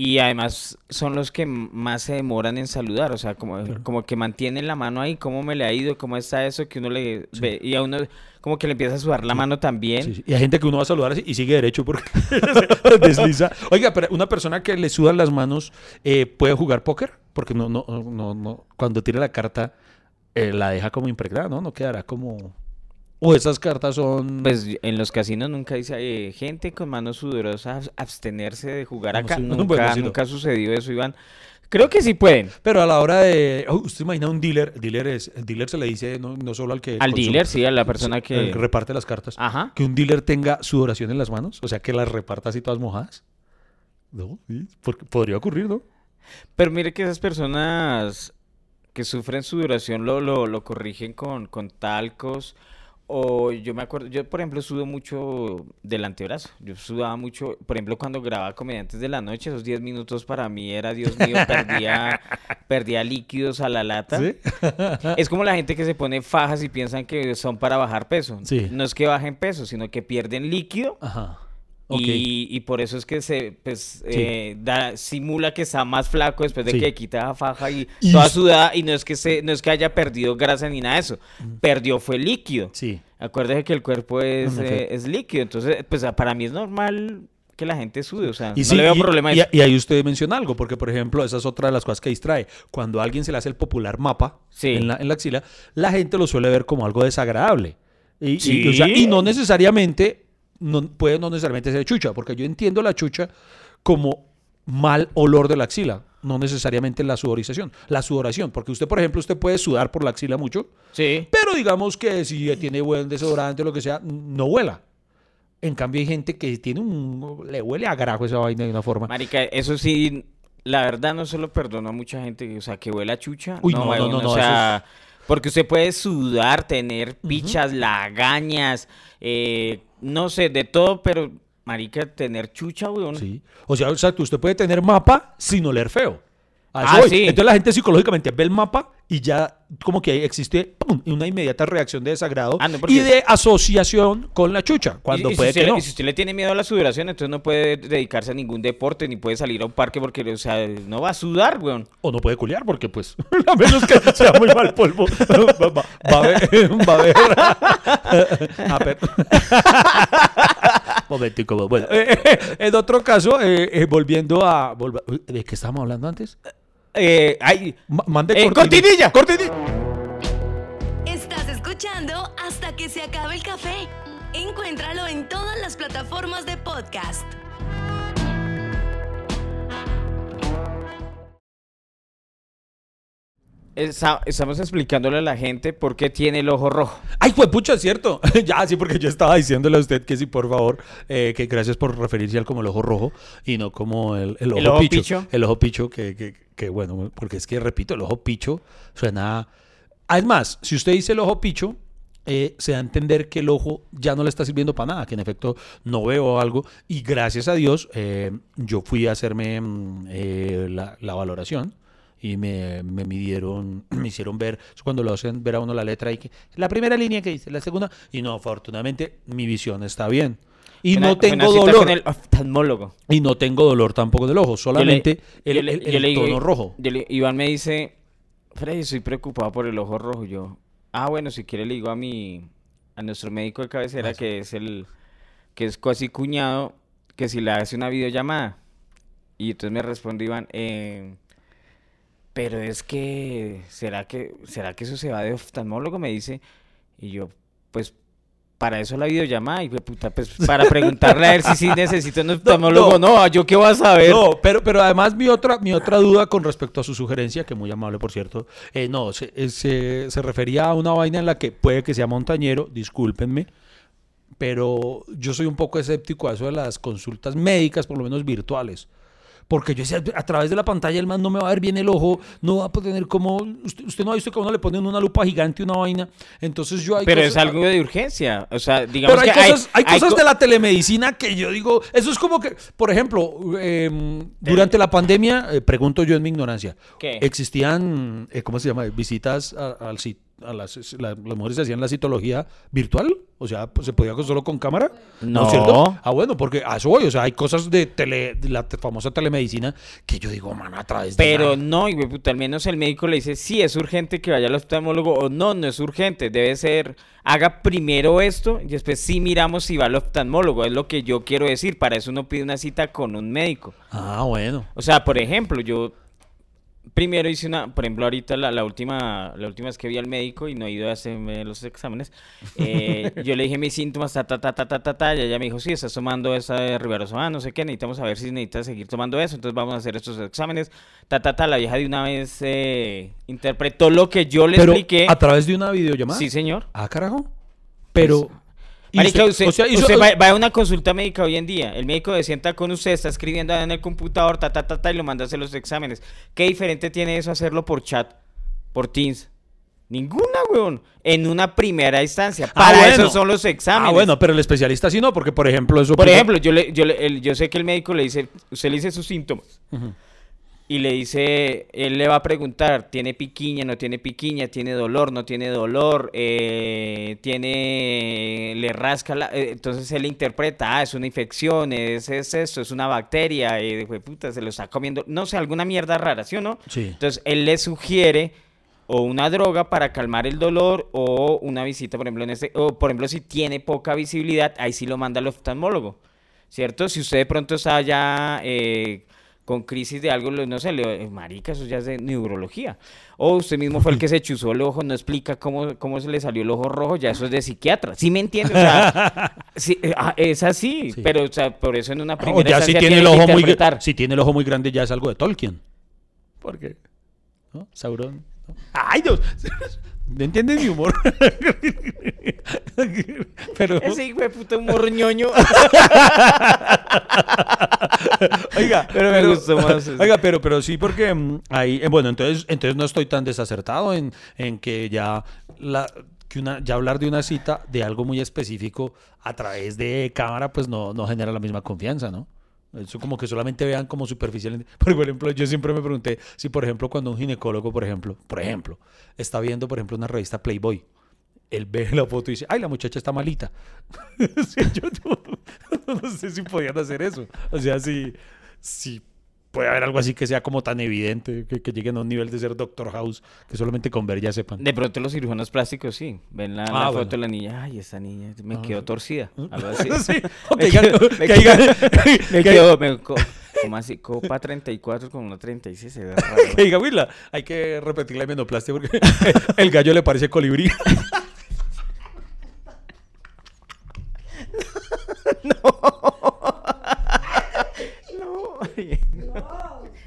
Y además son los que más se demoran en saludar, o sea, como, como que mantienen la mano ahí, cómo me le ha ido, cómo está eso, que uno le ve, y a uno como que le empieza a sudar la mano también. Sí, sí. Y hay gente que uno va a saludar y sigue derecho porque desliza. Oiga, pero una persona que le sudan las manos eh, puede jugar póker porque no, no, no, no. Cuando tire la carta eh, la deja como impregnada, ¿no? No quedará como. O esas cartas son. Pues en los casinos nunca dice eh, gente con manos sudorosas abstenerse de jugar No, acá. sí, nunca, bueno, sí, no. nunca ha sucedido eso, Iván. Creo que sí pueden. Pero a la hora de. oh, ¿Usted imagina un dealer? El dealer, es, el dealer se le dice no, no solo al que. Al consume- dealer, sí, a la persona el que... reparte las cartas. Ajá. Que un dealer tenga sudoración en las manos, o sea, que las reparta así todas mojadas. No, sí, porque podría ocurrir, ¿no? Pero mire que esas personas que sufren sudoración lo, lo, lo corrigen con, con talcos. O yo me acuerdo, yo por ejemplo sudo mucho del antebrazo. Yo sudaba mucho, por ejemplo, cuando grababa Comediantes de la Noche, esos 10 minutos para mí era, Dios mío, perdía, perdía líquidos a la lata. Sí. Es como la gente que se pone fajas y piensan que son para bajar peso. Sí. No es que bajen peso, sino que pierden líquido Ajá. Y, y por eso es que se pues, Sí. eh, da, simula que está más flaco después de Sí. que quita la faja y, Y toda sudada. Y no es que se, no es que haya perdido grasa ni nada de eso. Perdió fue líquido. Sí. Acuérdese que el cuerpo es, eh, es líquido. Entonces, pues para mí es normal que la gente sude. O sea, Y no sí, le veo y, problema y- eso. y ahí usted menciona algo, porque por ejemplo, esa es otra de las cosas que distrae. Cuando a alguien se le hace el popular mapa Sí. en, la, en la axila, la gente lo suele ver como algo desagradable. Y, Sí. o sea, no necesariamente, no, puede no necesariamente ser chucha, porque yo entiendo la chucha como mal olor de la axila, no necesariamente la sudorización, la sudoración, porque usted, por ejemplo, usted puede sudar por la axila mucho, Sí. pero digamos que si tiene buen desodorante o lo que sea, no huela. En cambio hay gente que tiene un... le huele a garajo esa vaina de una forma. Marica, eso sí, la verdad no se lo perdono a mucha gente, o sea, que huele a chucha. Uy, no, no, weón, no, o no, sea, porque usted puede sudar, tener pichas, lagañas, eh, no sé, de todo, pero, marica, tener chucha, weón. Sí. O sea, exacto, usted puede tener mapa sin oler feo. Ah, sí. Entonces la gente psicológicamente ve el mapa y ya como que existe ¡pum! una inmediata reacción de desagrado Ah, no, y de asociación con la chucha, cuando y, y puede si que no. y si usted le tiene miedo a la sudoración, entonces no puede dedicarse a ningún deporte, ni puede salir a un parque porque, o sea, no va a sudar, weón. O no puede culiar porque pues, a menos que sea muy mal polvo, va, va- va a ver... Va a ver. Momentico, bueno. Eh, eh, en otro caso, eh, eh, volviendo a... ¿De qué estábamos hablando antes? Eh, ay, Ma- Mande Eh, cortinilla. Cortinilla. Estás escuchando hasta que se acabe el café. Encuéntralo en todas las plataformas de podcast. Estamos explicándole a la gente por qué tiene el ojo rojo. Ay, pues pucha, es cierto. ya, sí, porque yo estaba diciéndole a usted que sí, por favor, eh, que gracias por referirse al como el ojo rojo y no como el, el ojo, ¿El ojo picho. picho? El ojo picho, que, que, que, bueno, porque es que, repito, el ojo picho suena... Además, si usted dice el ojo picho, eh, se da a entender que el ojo ya no le está sirviendo para nada, que en efecto no veo algo. Y gracias a Dios, eh, yo fui a hacerme mm, eh, la, la valoración y me, me midieron, me hicieron ver, es cuando lo hacen ver a uno la letra y que la primera línea que dice, la segunda, y no, afortunadamente mi visión está bien. Y Una- no tengo dolor. con el oftalmólogo. Y no tengo dolor tampoco del ojo, solamente le- el, el- el le dije- tono rojo. yo le- Iván me dice, Freddy, estoy preocupado por el ojo rojo. Yo, ah, bueno, si quiere le digo a mi, a nuestro médico de cabecera, que es el, que es casi cuñado, que si le hace una videollamada. Y entonces me responde Iván, eh, pero es que, ¿será que, será que eso se va de oftalmólogo? Me dice. Y yo, pues, para eso la videollamada, y puta, pues, para preguntarle a él si sí necesita un oftalmólogo. no. No, yo qué voy a saber. No, pero, pero además mi otra, mi otra duda con respecto a su sugerencia, que muy amable por cierto, eh, no, se, eh, se, se refería a una vaina en la que puede que sea montañero, discúlpenme, pero yo soy un poco escéptico a eso de las consultas médicas, por lo menos virtuales. Porque yo decía, a través de la pantalla el man no me va a ver bien el ojo, no va a tener como... Usted, usted no ha visto que a uno le ponen una lupa gigante, una vaina. Entonces yo... hay Pero cosas- es algo de urgencia. O sea, digamos pero hay que cosas, hay, hay cosas co- de la telemedicina que yo digo, eso es como que, por ejemplo, eh, durante la pandemia, eh, pregunto yo en mi ignorancia, ¿Qué? ¿existían, eh, cómo se llama, visitas a, al ci- a las, la- las mujeres hacían la citología virtual? O sea, pues, ¿se podía solo con cámara? No. cierto? Ah, bueno, porque a eso voy, o sea, hay cosas de, tele, de la famosa telemedicina que yo digo, man, a través de... Pero la- no, y al menos el médico le dice, sí, es urgente que vaya al oftalmólogo, o no, no es urgente, debe ser, haga primero esto, y después sí miramos si va al oftalmólogo, es lo que yo quiero decir, para eso uno pide una cita con un médico. Ah, bueno. O sea, por ejemplo, yo primero hice una, por ejemplo, ahorita la, la última la última vez que vi al médico y no he ido a hacerme los exámenes, eh, yo le dije mis síntomas, ta, ta, ta, ta, ta, ta, ta, y ella me dijo, sí, estás tomando esa de Rivaroxaban, no sé qué, necesitamos saber si necesitas seguir tomando eso, entonces vamos a hacer estos exámenes, ta, ta, ta, la vieja de una vez eh, interpretó lo que yo le Pero expliqué. a través de una videollamada. Sí, señor. Ah, carajo. Pero... Marica, usted- usted, o sea, hizo- usted va, va a una consulta médica hoy en día. El médico se sienta con usted, está escribiendo en el computador, ta, ta, ta, ta, y lo manda a hacer los exámenes. ¿Qué diferente tiene eso hacerlo por chat, por Teams? Ninguna, weón. En una primera instancia. Ah, Para bueno. eso son los exámenes. Ah, bueno, pero el especialista sí no, porque por ejemplo eso... Por ejemplo, yo, le, yo, le- el- yo sé que el médico le dice, usted le dice sus síntomas. Y le dice, él le va a preguntar, ¿tiene piquiña, no tiene piquiña, tiene dolor, no tiene dolor, eh, tiene, le rasca, la, eh, entonces él interpreta, ah, es una infección, es, es esto, es una bacteria, y fue puta, se lo está comiendo, no sé, alguna mierda rara, ¿sí o no? Sí. Entonces él le sugiere o una droga para calmar el dolor o una visita, por ejemplo, en este, o por ejemplo, si tiene poca visibilidad, ahí sí lo manda al oftalmólogo, ¿cierto? Si usted de pronto está ya eh, con crisis de algo, no sé, le, eh, marica, eso ya es de neurología. O usted mismo fue el que se chuzó el ojo, no explica cómo, cómo se le salió el ojo rojo, ya eso es de psiquiatra. ¿Sí me entiende? O sea, sí, eh, ah, es así, Sí. pero o sea, por eso en una O primera ya si tiene el ojo muy interpretar. si tiene el ojo muy grande ya es algo de Tolkien. ¿Por qué? ¿No? Sauron. ¿No? ¡Ay, Dios! ¿No entiendes mi humor? Pero Ese hijo de puta humor ñoño. Oiga, Pero me gustó más eso. Oiga, pero, pero sí, porque mm, ahí, eh, bueno, entonces, entonces no estoy tan desacertado en, en que ya la que una, ya hablar de una cita de algo muy específico a través de cámara, pues no, no genera la misma confianza, ¿no? Eso como que solamente vean como superficial. Por ejemplo, yo siempre me pregunté si, por ejemplo, cuando un ginecólogo, por ejemplo, por ejemplo, está viendo, por ejemplo, una revista Playboy, él ve la foto y dice, ay, la muchacha está malita. Yo no, no sé si podían hacer eso. O sea, si, si puede haber algo así que sea como tan evidente, que, que lleguen a un nivel de ser Doctor House, que solamente con ver ya sepan. De pronto los cirujanos plásticos sí. Ven la, la Ah, foto bueno. de la niña. Ay, esa niña me Ah, quedó torcida. Algo así. Sí, Me quedó- que me quedó, como así, copa 34 con una 36 se ve raro. que diga, "Uy, la- hay que repetir la menoplastia porque el gallo le parece colibrí. No,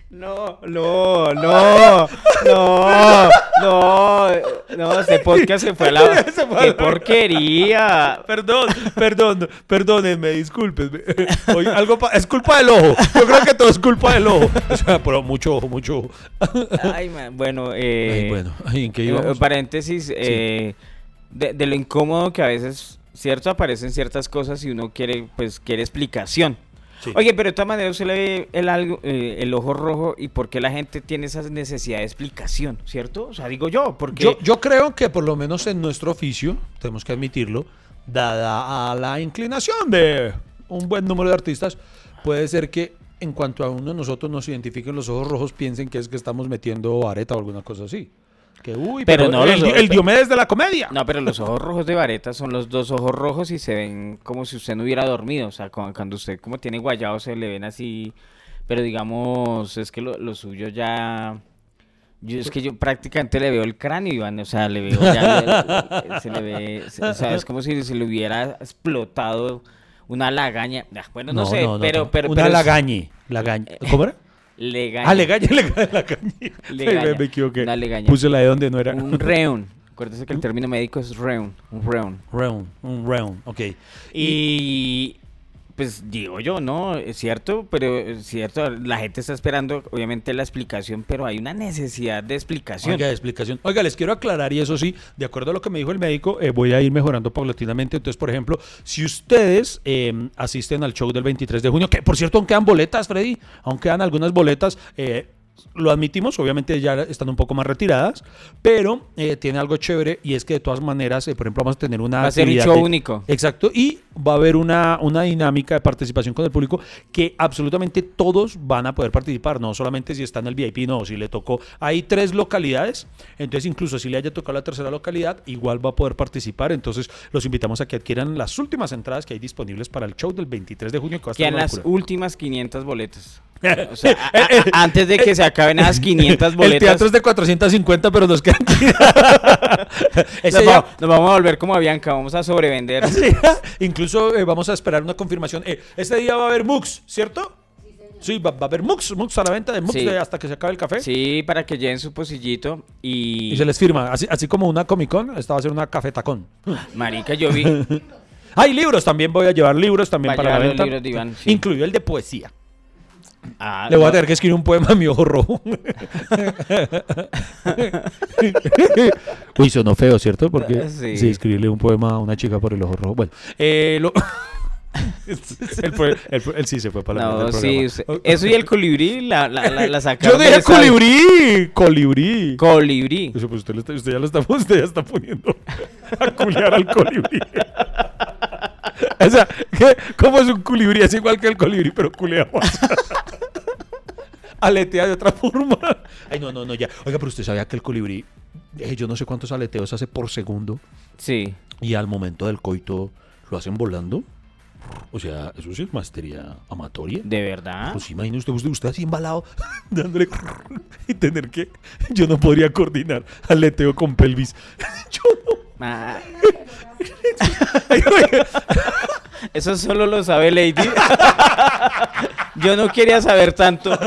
no, no, no, no, no, este podcast se fue a la... Se fue a ¡Qué porquería! Perdón, perdón, perdónenme, discúlpenme. Hoy algo pa- es culpa del ojo. Yo creo que todo es culpa del ojo. O sea, pero mucho ojo, mucho ojo. Ay, man, bueno, eh... Ay, bueno, ay, ¿en qué Eh, íbamos? paréntesis, eh, de, de lo incómodo que a veces, ¿cierto? Aparecen ciertas cosas y uno quiere, pues, quiere explicación. Sí. Oye, pero de todas maneras usted le ve el, algo, eh, el ojo rojo y por qué la gente tiene esa necesidad de explicación, ¿cierto? O sea, digo yo, porque... Yo, yo creo que por lo menos en nuestro oficio, tenemos que admitirlo, dada a la inclinación de un buen número de artistas, puede ser que en cuanto a uno de nosotros nos identifiquen los ojos rojos, piensen que es que estamos metiendo areta o alguna cosa así. Que uy, Pero pero, no, el, el Diomedes de la comedia. No, pero los ojos rojos de vareta son los dos ojos rojos y se ven como si usted no hubiera dormido. O sea, cu- cuando usted como tiene guayado se le ven así. Pero digamos, es que lo, lo suyo ya... Yo, es que yo prácticamente le veo el cráneo, Iván. O sea, le veo ya... le- se le ve... se- o sea, es como si se le hubiera explotado una lagaña. Ah, Bueno, no, sé, pero... no. pero Una pero lagañe. ¿Cómo era? Legaña. Ah, legañe, legañe, lagañe. Legaña. Me, me equivoqué. Una legaña. Puse la de donde no era. Un reun. Acuérdese que el término médico es reun. Un reun. round, un round, ok. Y pues digo yo, ¿no? Es cierto, pero es cierto, la gente está esperando obviamente la explicación, pero hay una necesidad de explicación. Oiga, explicación. Oiga, les quiero aclarar, y eso sí, de acuerdo a lo que me dijo el médico, eh, voy a ir mejorando paulatinamente. Entonces, por ejemplo, si ustedes eh, asisten al show del 23 de junio, que por cierto aún quedan boletas, Freddy, aún quedan algunas boletas, eh, lo admitimos, obviamente ya están un poco más retiradas, pero eh, tiene algo chévere y es que de todas maneras, eh, por ejemplo, vamos a tener una... Va a ser un show de- único. Exacto, y va a haber una, una dinámica de participación con el público que absolutamente todos van a poder participar, no solamente si está en el VIP, no, si le tocó, hay tres localidades, entonces incluso si le haya tocado la tercera localidad, igual va a poder participar, entonces los invitamos a que adquieran las últimas entradas que hay disponibles para el show del 23 de junio. Que va a las locura. últimas 500 boletas. O sea, a- a- a- antes de que se acaben esas 500 El boletas, teatro es de 450, pero nos quedan... Nos, vamos a volver como a Bianca, vamos a sobrevender. Sí, incluso eh, vamos a esperar una confirmación. Eh, este día va a haber MUX, ¿cierto? Sí, va, va a haber MUX, MUX a la venta de MUX Sí. hasta que se acabe el café. Sí, para que lleven su pocillito y... Y se les firma, así, así como una Comic Con, esta va a ser una cafetacón. Marica, yo vi... Hay libros, también voy a llevar libros también para la venta. libros de Iván, sí. Incluido el de poesía. Ah, Le voy a tener que escribir un poema a mi ojo rojo. Uy, sonó feo, ¿cierto? Porque Sí. sí. escribirle un poema a una chica por el ojo rojo. Bueno, eh, lo- él, fue- él fue- él sí se fue para la No, sí. usted- Eso y el colibrí la, la, la, la Yo sacaron. dije del estadio. colibrí. Colibrí. Colibrí. Eso, pues usted, usted ya lo está, usted ya está poniendo a culiar al colibrí. O sea, ¿qué? ¿cómo es un colibrí? Es igual que el colibrí, pero culea más. Aletea de otra forma. Ay, no, no, no, ya. Oiga, pero usted sabía que el colibrí, eh, yo no sé cuántos aleteos hace por segundo Sí. y al momento del coito lo hacen volando. O sea, eso sí es maestría amatoria. ¿De verdad? Pues imagínese usted, usted, usted así embalado, dándole y tener que. Yo no podría coordinar aleteo con pelvis. Yo no. Ah. Eso solo lo sabe Lady. Yo no quería saber tanto.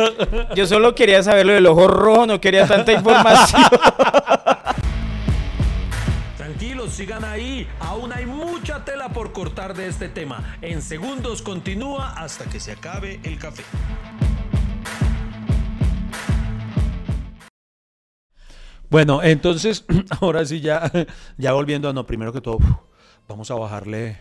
Yo solo quería saber lo del ojo rojo, no quería tanta información. Tranquilos, sigan ahí. Aún hay mucha tela por cortar de este tema. En segundos continúa hasta que se acabe el café. Bueno, entonces, ahora sí ya, ya volviendo a no, primero que todo, vamos a bajarle.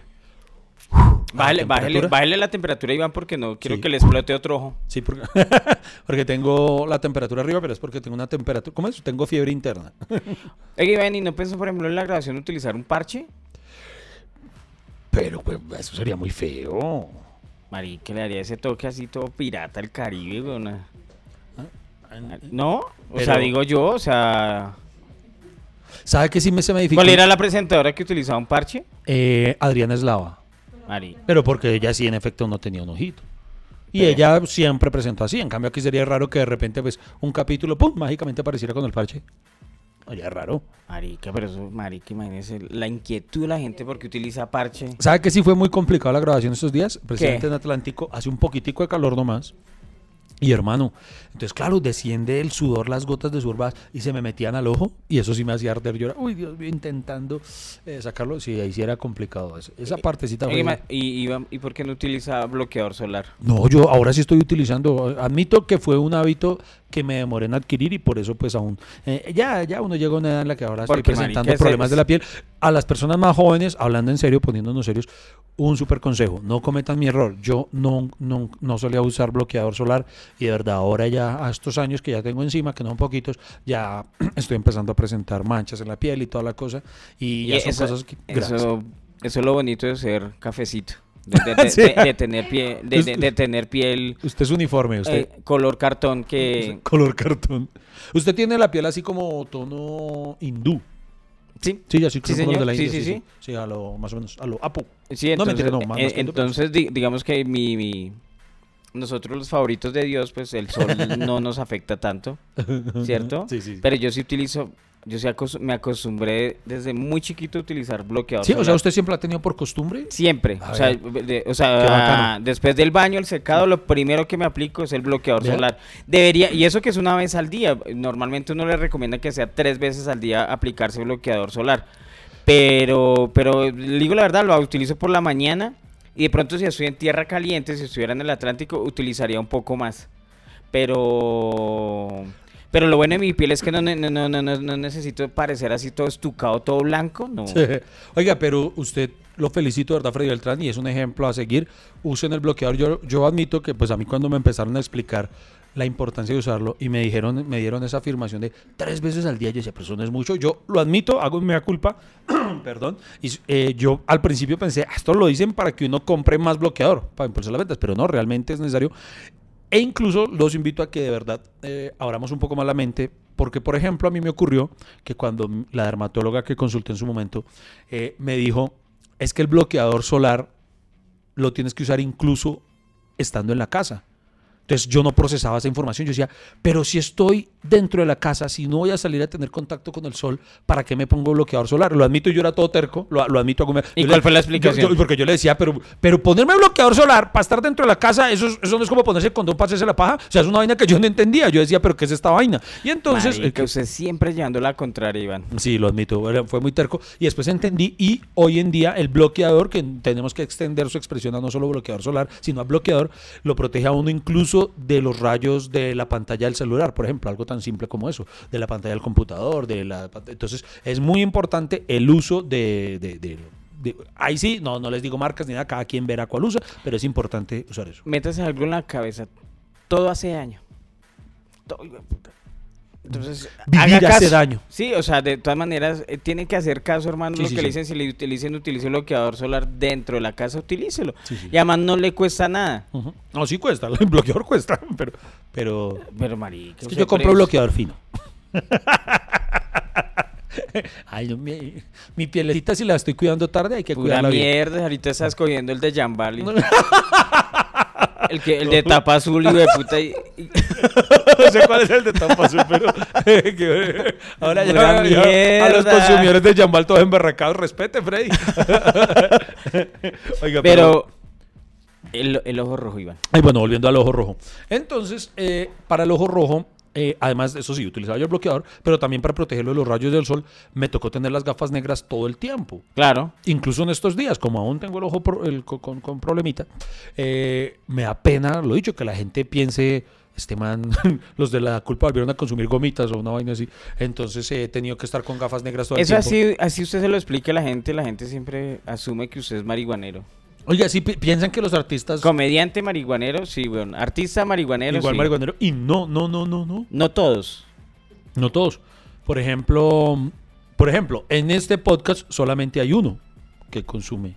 Bájale, bájale, bájale la temperatura, Iván, porque no quiero Sí. que le explote otro ojo. Sí, porque, porque tengo la temperatura arriba, pero es porque tengo una temperatura. ¿Cómo es? Tengo fiebre interna. Oiga, Iván, ¿y no pensó, por ejemplo, en la grabación utilizar un parche? Pero pues eso sería muy feo. Marí, que le haría ese toque así todo pirata al Caribe, weón. ¿No? O sea, digo yo, o sea... ¿Sabe qué sí me se me dificulta? ¿Cuál era la presentadora que utilizaba un parche? Eh, Adriana Eslava. Mari. Pero porque ella sí, en efecto, no tenía un ojito. Y Pero- ella siempre presentó así. En cambio, aquí sería raro que de repente, pues, un capítulo, ¡pum!, mágicamente apareciera con el parche. Oye, es raro. Marica, pero eso, marica, imagínese la inquietud de la gente porque utiliza parche. ¿Sabe que sí fue muy complicado la grabación estos días? Precisamente en Atlántico, hace un poquitico de calor nomás. Y hermano, entonces claro, desciende el sudor, las gotas de sudor y se me metían al ojo y eso sí me hacía arder llorar. Uy, Dios mío, intentando eh, sacarlo. Sí, ahí sí era complicado. eso. Esa partecita fue- Oye, ma- ¿Y, Iván, ¿Y por qué no utiliza bloqueador solar? No, yo ahora sí estoy utilizando. Admito que fue un hábito que me demoré en adquirir y por eso pues aún eh, ya ya uno llega a una edad en la que ahora estoy Porque, presentando problemas es- de la piel. A las personas más jóvenes, hablando en serio, poniéndonos serios, un super consejo, no cometan mi error. Yo no, no, no solía usar bloqueador solar y de verdad ahora ya a estos años que ya tengo encima, que no son poquitos, ya estoy empezando a presentar manchas en la piel y toda la cosa y ya son eso, cosas que... eso, eso es lo bonito de ser cafecito. De, de- Sí. de- de tener pie, de, tener piel Usted es uniforme, usted... eh, color cartón que... Color cartón. Usted tiene la piel así como tono hindú. Sí, Sí, así Sí, como los de la señor. India. Sí, sí, Sí, a lo más o menos, a lo apu. Sí, No, entonces, mentira, no, más- más eh, que todo, pero- entonces di- digamos que mi, mi- nosotros los favoritos de Dios, pues el sol no nos afecta tanto, ¿cierto? Sí, sí. Pero yo sí utilizo, yo sí acos- me acostumbré desde muy chiquito a utilizar bloqueador. Sí, o sea, usted siempre ha tenido por costumbre. Siempre, A o sea, de- o sea después del baño, el secado, lo primero que me aplico es el bloqueador solar. Debería, y eso que es una vez al día, normalmente uno le recomienda que sea tres veces al día aplicarse bloqueador solar. Pero, pero digo la verdad, lo utilizo por la mañana y de pronto si estoy en tierra caliente, si estuviera en el Atlántico, utilizaría un poco más. Pero, pero lo bueno de mi piel es que no, no, no, no- no necesito parecer así todo estucado, todo blanco, no. Oiga, pero usted lo felicito, ¿verdad, Freddy Beltrán? Y es un ejemplo a seguir. Usen el bloqueador. Yo, yo admito que, pues a mí cuando me empezaron a explicar la importancia de usarlo y me dijeron, me dieron esa afirmación de tres veces al día, yo decía, pero eso no es mucho. Yo lo admito, hago mea culpa, perdón. Y eh, yo al principio pensé, "Ah, esto lo dicen para que uno compre más bloqueador, para impulsar las ventas, pero no, realmente es necesario. E incluso los invito a que de verdad eh, abramos un poco más la mente, porque por ejemplo a mí me ocurrió que cuando la dermatóloga que consulté en su momento eh, me dijo, es que el bloqueador solar lo tienes que usar incluso estando en la casa. Entonces yo no procesaba esa información. Yo decía, pero si estoy dentro de la casa, si no voy a salir a tener contacto con el sol, ¿para qué me pongo bloqueador solar? Lo admito, yo era todo terco, lo, lo admito. como- ¿Y yo cuál le- fue la explicación? yo- porque yo le decía, pero, pero ponerme bloqueador solar para estar dentro de la casa, eso, es- eso no es como ponerse el condón para hacerse la paja. O sea, es una vaina que yo no entendía. Yo decía, pero ¿qué es esta vaina? Y entonces... Marica, eh, usted siempre llevando la contraria, Iván. Sí, lo admito, fue muy terco. Y después entendí, y hoy en día el bloqueador, que tenemos que extender su expresión a no solo bloqueador solar, sino a bloqueador, lo protege a uno incluso de los rayos de la pantalla del celular, por ejemplo, algo tan simple como eso, de la pantalla del computador, de la Entonces, es muy importante el uso de, de- de- ahí sí, no, no les digo marcas ni nada, cada quien verá cuál usa, pero es importante usar eso. Métase algo en la cabeza. Todo hace daño. Todo. Entonces, Vivir haga hace daño. Sí, o sea, de todas maneras, eh, tiene que hacer caso, hermano. Sí, lo sí, que le dicen, si le utilicen, utilice un bloqueador solar dentro de la casa, utilícelo. Y además no le cuesta nada. No, sí cuesta, el bloqueador cuesta, pero, pero Pero, marica, es que yo compro prende- bloqueador fino. Ay, mi, mi pielecita si la estoy cuidando tarde hay que Pura cuidarla bien. mierda, ahorita estás cogiendo el de Jambali. el, que, el de tapa azul y de puta. y- no sé cuál es el de tapa azul, pero que- ahora ya, ya a los consumidores de Jambal todos emberracados, respete, Freddy. Oiga, Pero el, el ojo rojo, Iván. Ay, bueno, volviendo al ojo rojo. Entonces, eh, para el ojo rojo, eh, además, eso sí, utilizaba yo el bloqueador, pero también para protegerlo de los rayos del sol, me tocó tener las gafas negras todo el tiempo. Claro. Incluso en estos días, como aún tengo el ojo pro- el- co- con, con problemita, eh, me da pena, lo dicho, que la gente piense, este man, los de la culpa volvieron a consumir gomitas o una vaina así. Entonces eh, he tenido que estar con gafas negras todo el Eso tiempo. así, así usted se lo explique a la gente. La gente siempre asume que usted es marihuanero. Oiga, sí pi- piensan que los artistas... Comediante marihuanero, sí, bueno. Artista marihuanero, igual sí. marihuanero. Y no, no, no, no, no. No todos. No todos. Por ejemplo, por ejemplo, en este podcast solamente hay uno que consume.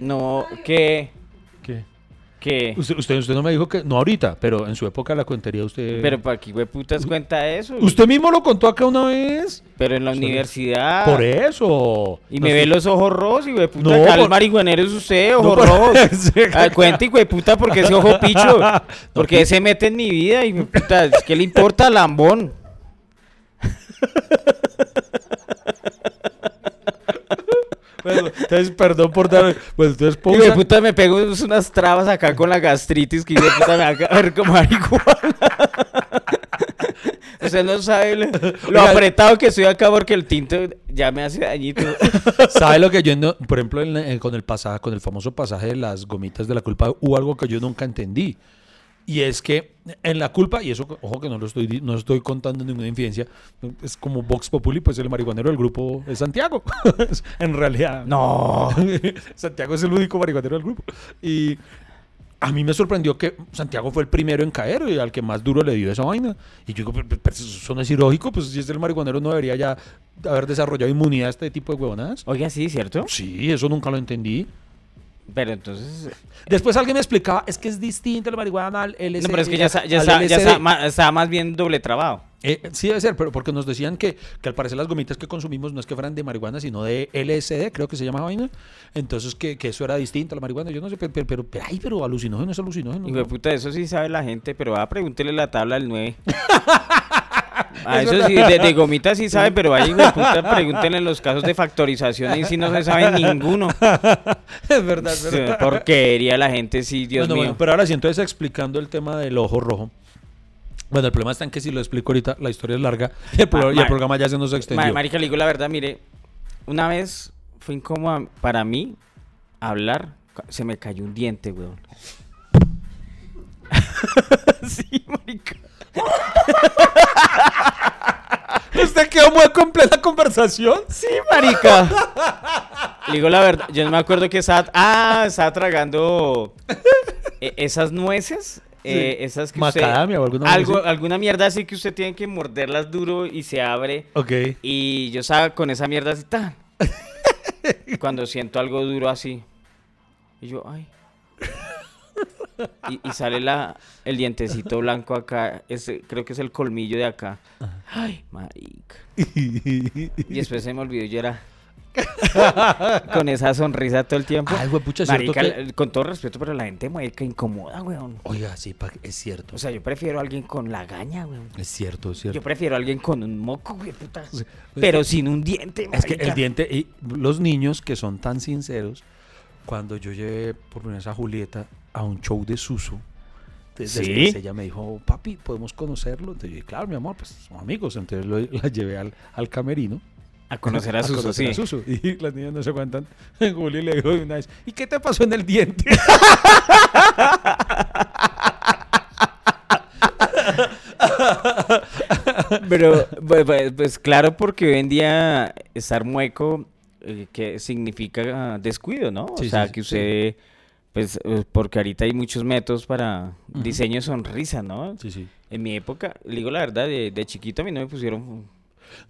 No, que. Que. Usted, usted, usted no me dijo que, no ahorita, pero en su época la cuentaría usted. Pero para qué putas cuenta eso. usted mismo lo contó acá una vez. Pero en la universidad. Por eso. Y No me ve estoy- los ojos rojos y güey puta, No, acá el por- marihuanero es usted, No, ojos por- rojos. Sí. Ah, cuente, güey puta, porque ese ojo picho. Porque se mete en mi vida y puta, ¿qué le importa lambón? Bueno, entonces, perdón por dar. Bueno, entonces Y pausa. güey puta me pego unas trabas acá con la gastritis que güey puta me va a caer como marihuana. Usted no sabe lo, lo Oiga, apretado que estoy acá porque el tinto ya me hace dañito. ¿Sabe lo que yo no- por ejemplo, en en- con el pasaje, con el famoso pasaje de las gomitas de la culpa, hubo algo que yo nunca entendí. Y es que en la culpa, y eso, ojo que no lo estoy, no estoy contando ninguna infidencia, es como Vox Populi, pues el marihuanero del grupo es Santiago. en realidad. No. Santiago es el único marihuanero del grupo. Y a mí me sorprendió que Santiago fue el primero en caer y al que más duro le dio esa vaina. Y yo digo, pero, pero eso no es ilógico, pues si es el marihuanero no debería ya haber desarrollado inmunidad a este tipo de huevonadas. Oiga, sí, ¿cierto? Sí, eso nunca lo entendí. Pero entonces... Después alguien me explicaba, es que es distinto el marihuana al LSD. No, pero es que ya, está, ya, está, ya está está más bien doble trabado. Eh, sí debe ser, pero porque nos decían que, que al parecer las gomitas que consumimos no es que fueran de marihuana, sino de LSD, creo que se llama vaina. Entonces que, que eso era distinto a la marihuana. Yo no sé, pero, pero, pero, pero, ay, pero alucinógeno es alucinógeno. Y de puta, eso sí sabe la gente, pero va a pregúntele la tabla del 9. A Es eso sí, de, de gomita sí sabe, pero ahí, pregúntenle los casos de factorización y si no se sabe ninguno. es verdad, es verdad. Porquería la gente, sí, Dios Bueno, mío. bueno, pero ahora sí, entonces explicando el tema del ojo rojo. Bueno, el problema está en que si lo explico ahorita, la historia es larga y el, pro- Ma- y el ma- programa ya se nos extendió. Marica, le digo la verdad, mire, una vez fue incómodo para mí hablar, se me cayó un diente, weón. sí, marica. ¿Usted quedó muy completa conversación? Sí, marica. Le digo la verdad, yo no me acuerdo que estaba. Ah, estaba tragando eh, esas nueces. eh, esas que usted- Macadamia o alguna algo, alguna mierda así que usted tiene que morderlas duro y se abre. Ok. Y yo estaba con esa mierda así tan. Cuando siento algo duro así. Y yo, ay. Y, y sale la, el dientecito blanco acá. Ese, creo que es el colmillo de acá. Ay, marica. Y después se me olvidó yo era con esa sonrisa todo el tiempo. Ay, pucha, ¿cierto Marica, que- l- con todo respeto, pero la gente mueca incomoda, weón. Oiga, sí, pa- es cierto. O sea, yo prefiero a alguien con la gaña, weón. es cierto, es cierto. Yo prefiero a alguien con un moco, güey, puta. Sí. Pero sin un diente, Es que el marica. diente, y los niños que son tan sinceros, cuando yo llevé por primera vez a Julieta a un show de Suso, de- ¿Sí? después ella me dijo, papi, ¿podemos conocerlo? Entonces yo dije, claro, mi amor, pues son amigos. Entonces lo- la llevé al, al camerino. A conocer a Suso, conocer sí. a Suso. Y las niñas no se aguantan. Juli le dijo de una vez, ¿y qué te pasó en el diente? Pero, pues, pues, pues, claro, porque hoy en día estar mueco eh, que significa descuido, ¿no? o sea, sí, que usted, pues, eh, porque ahorita hay muchos métodos para diseño de sonrisa, ¿no? Sí, sí. En mi época, le digo la verdad, de, de chiquito a mí no me pusieron...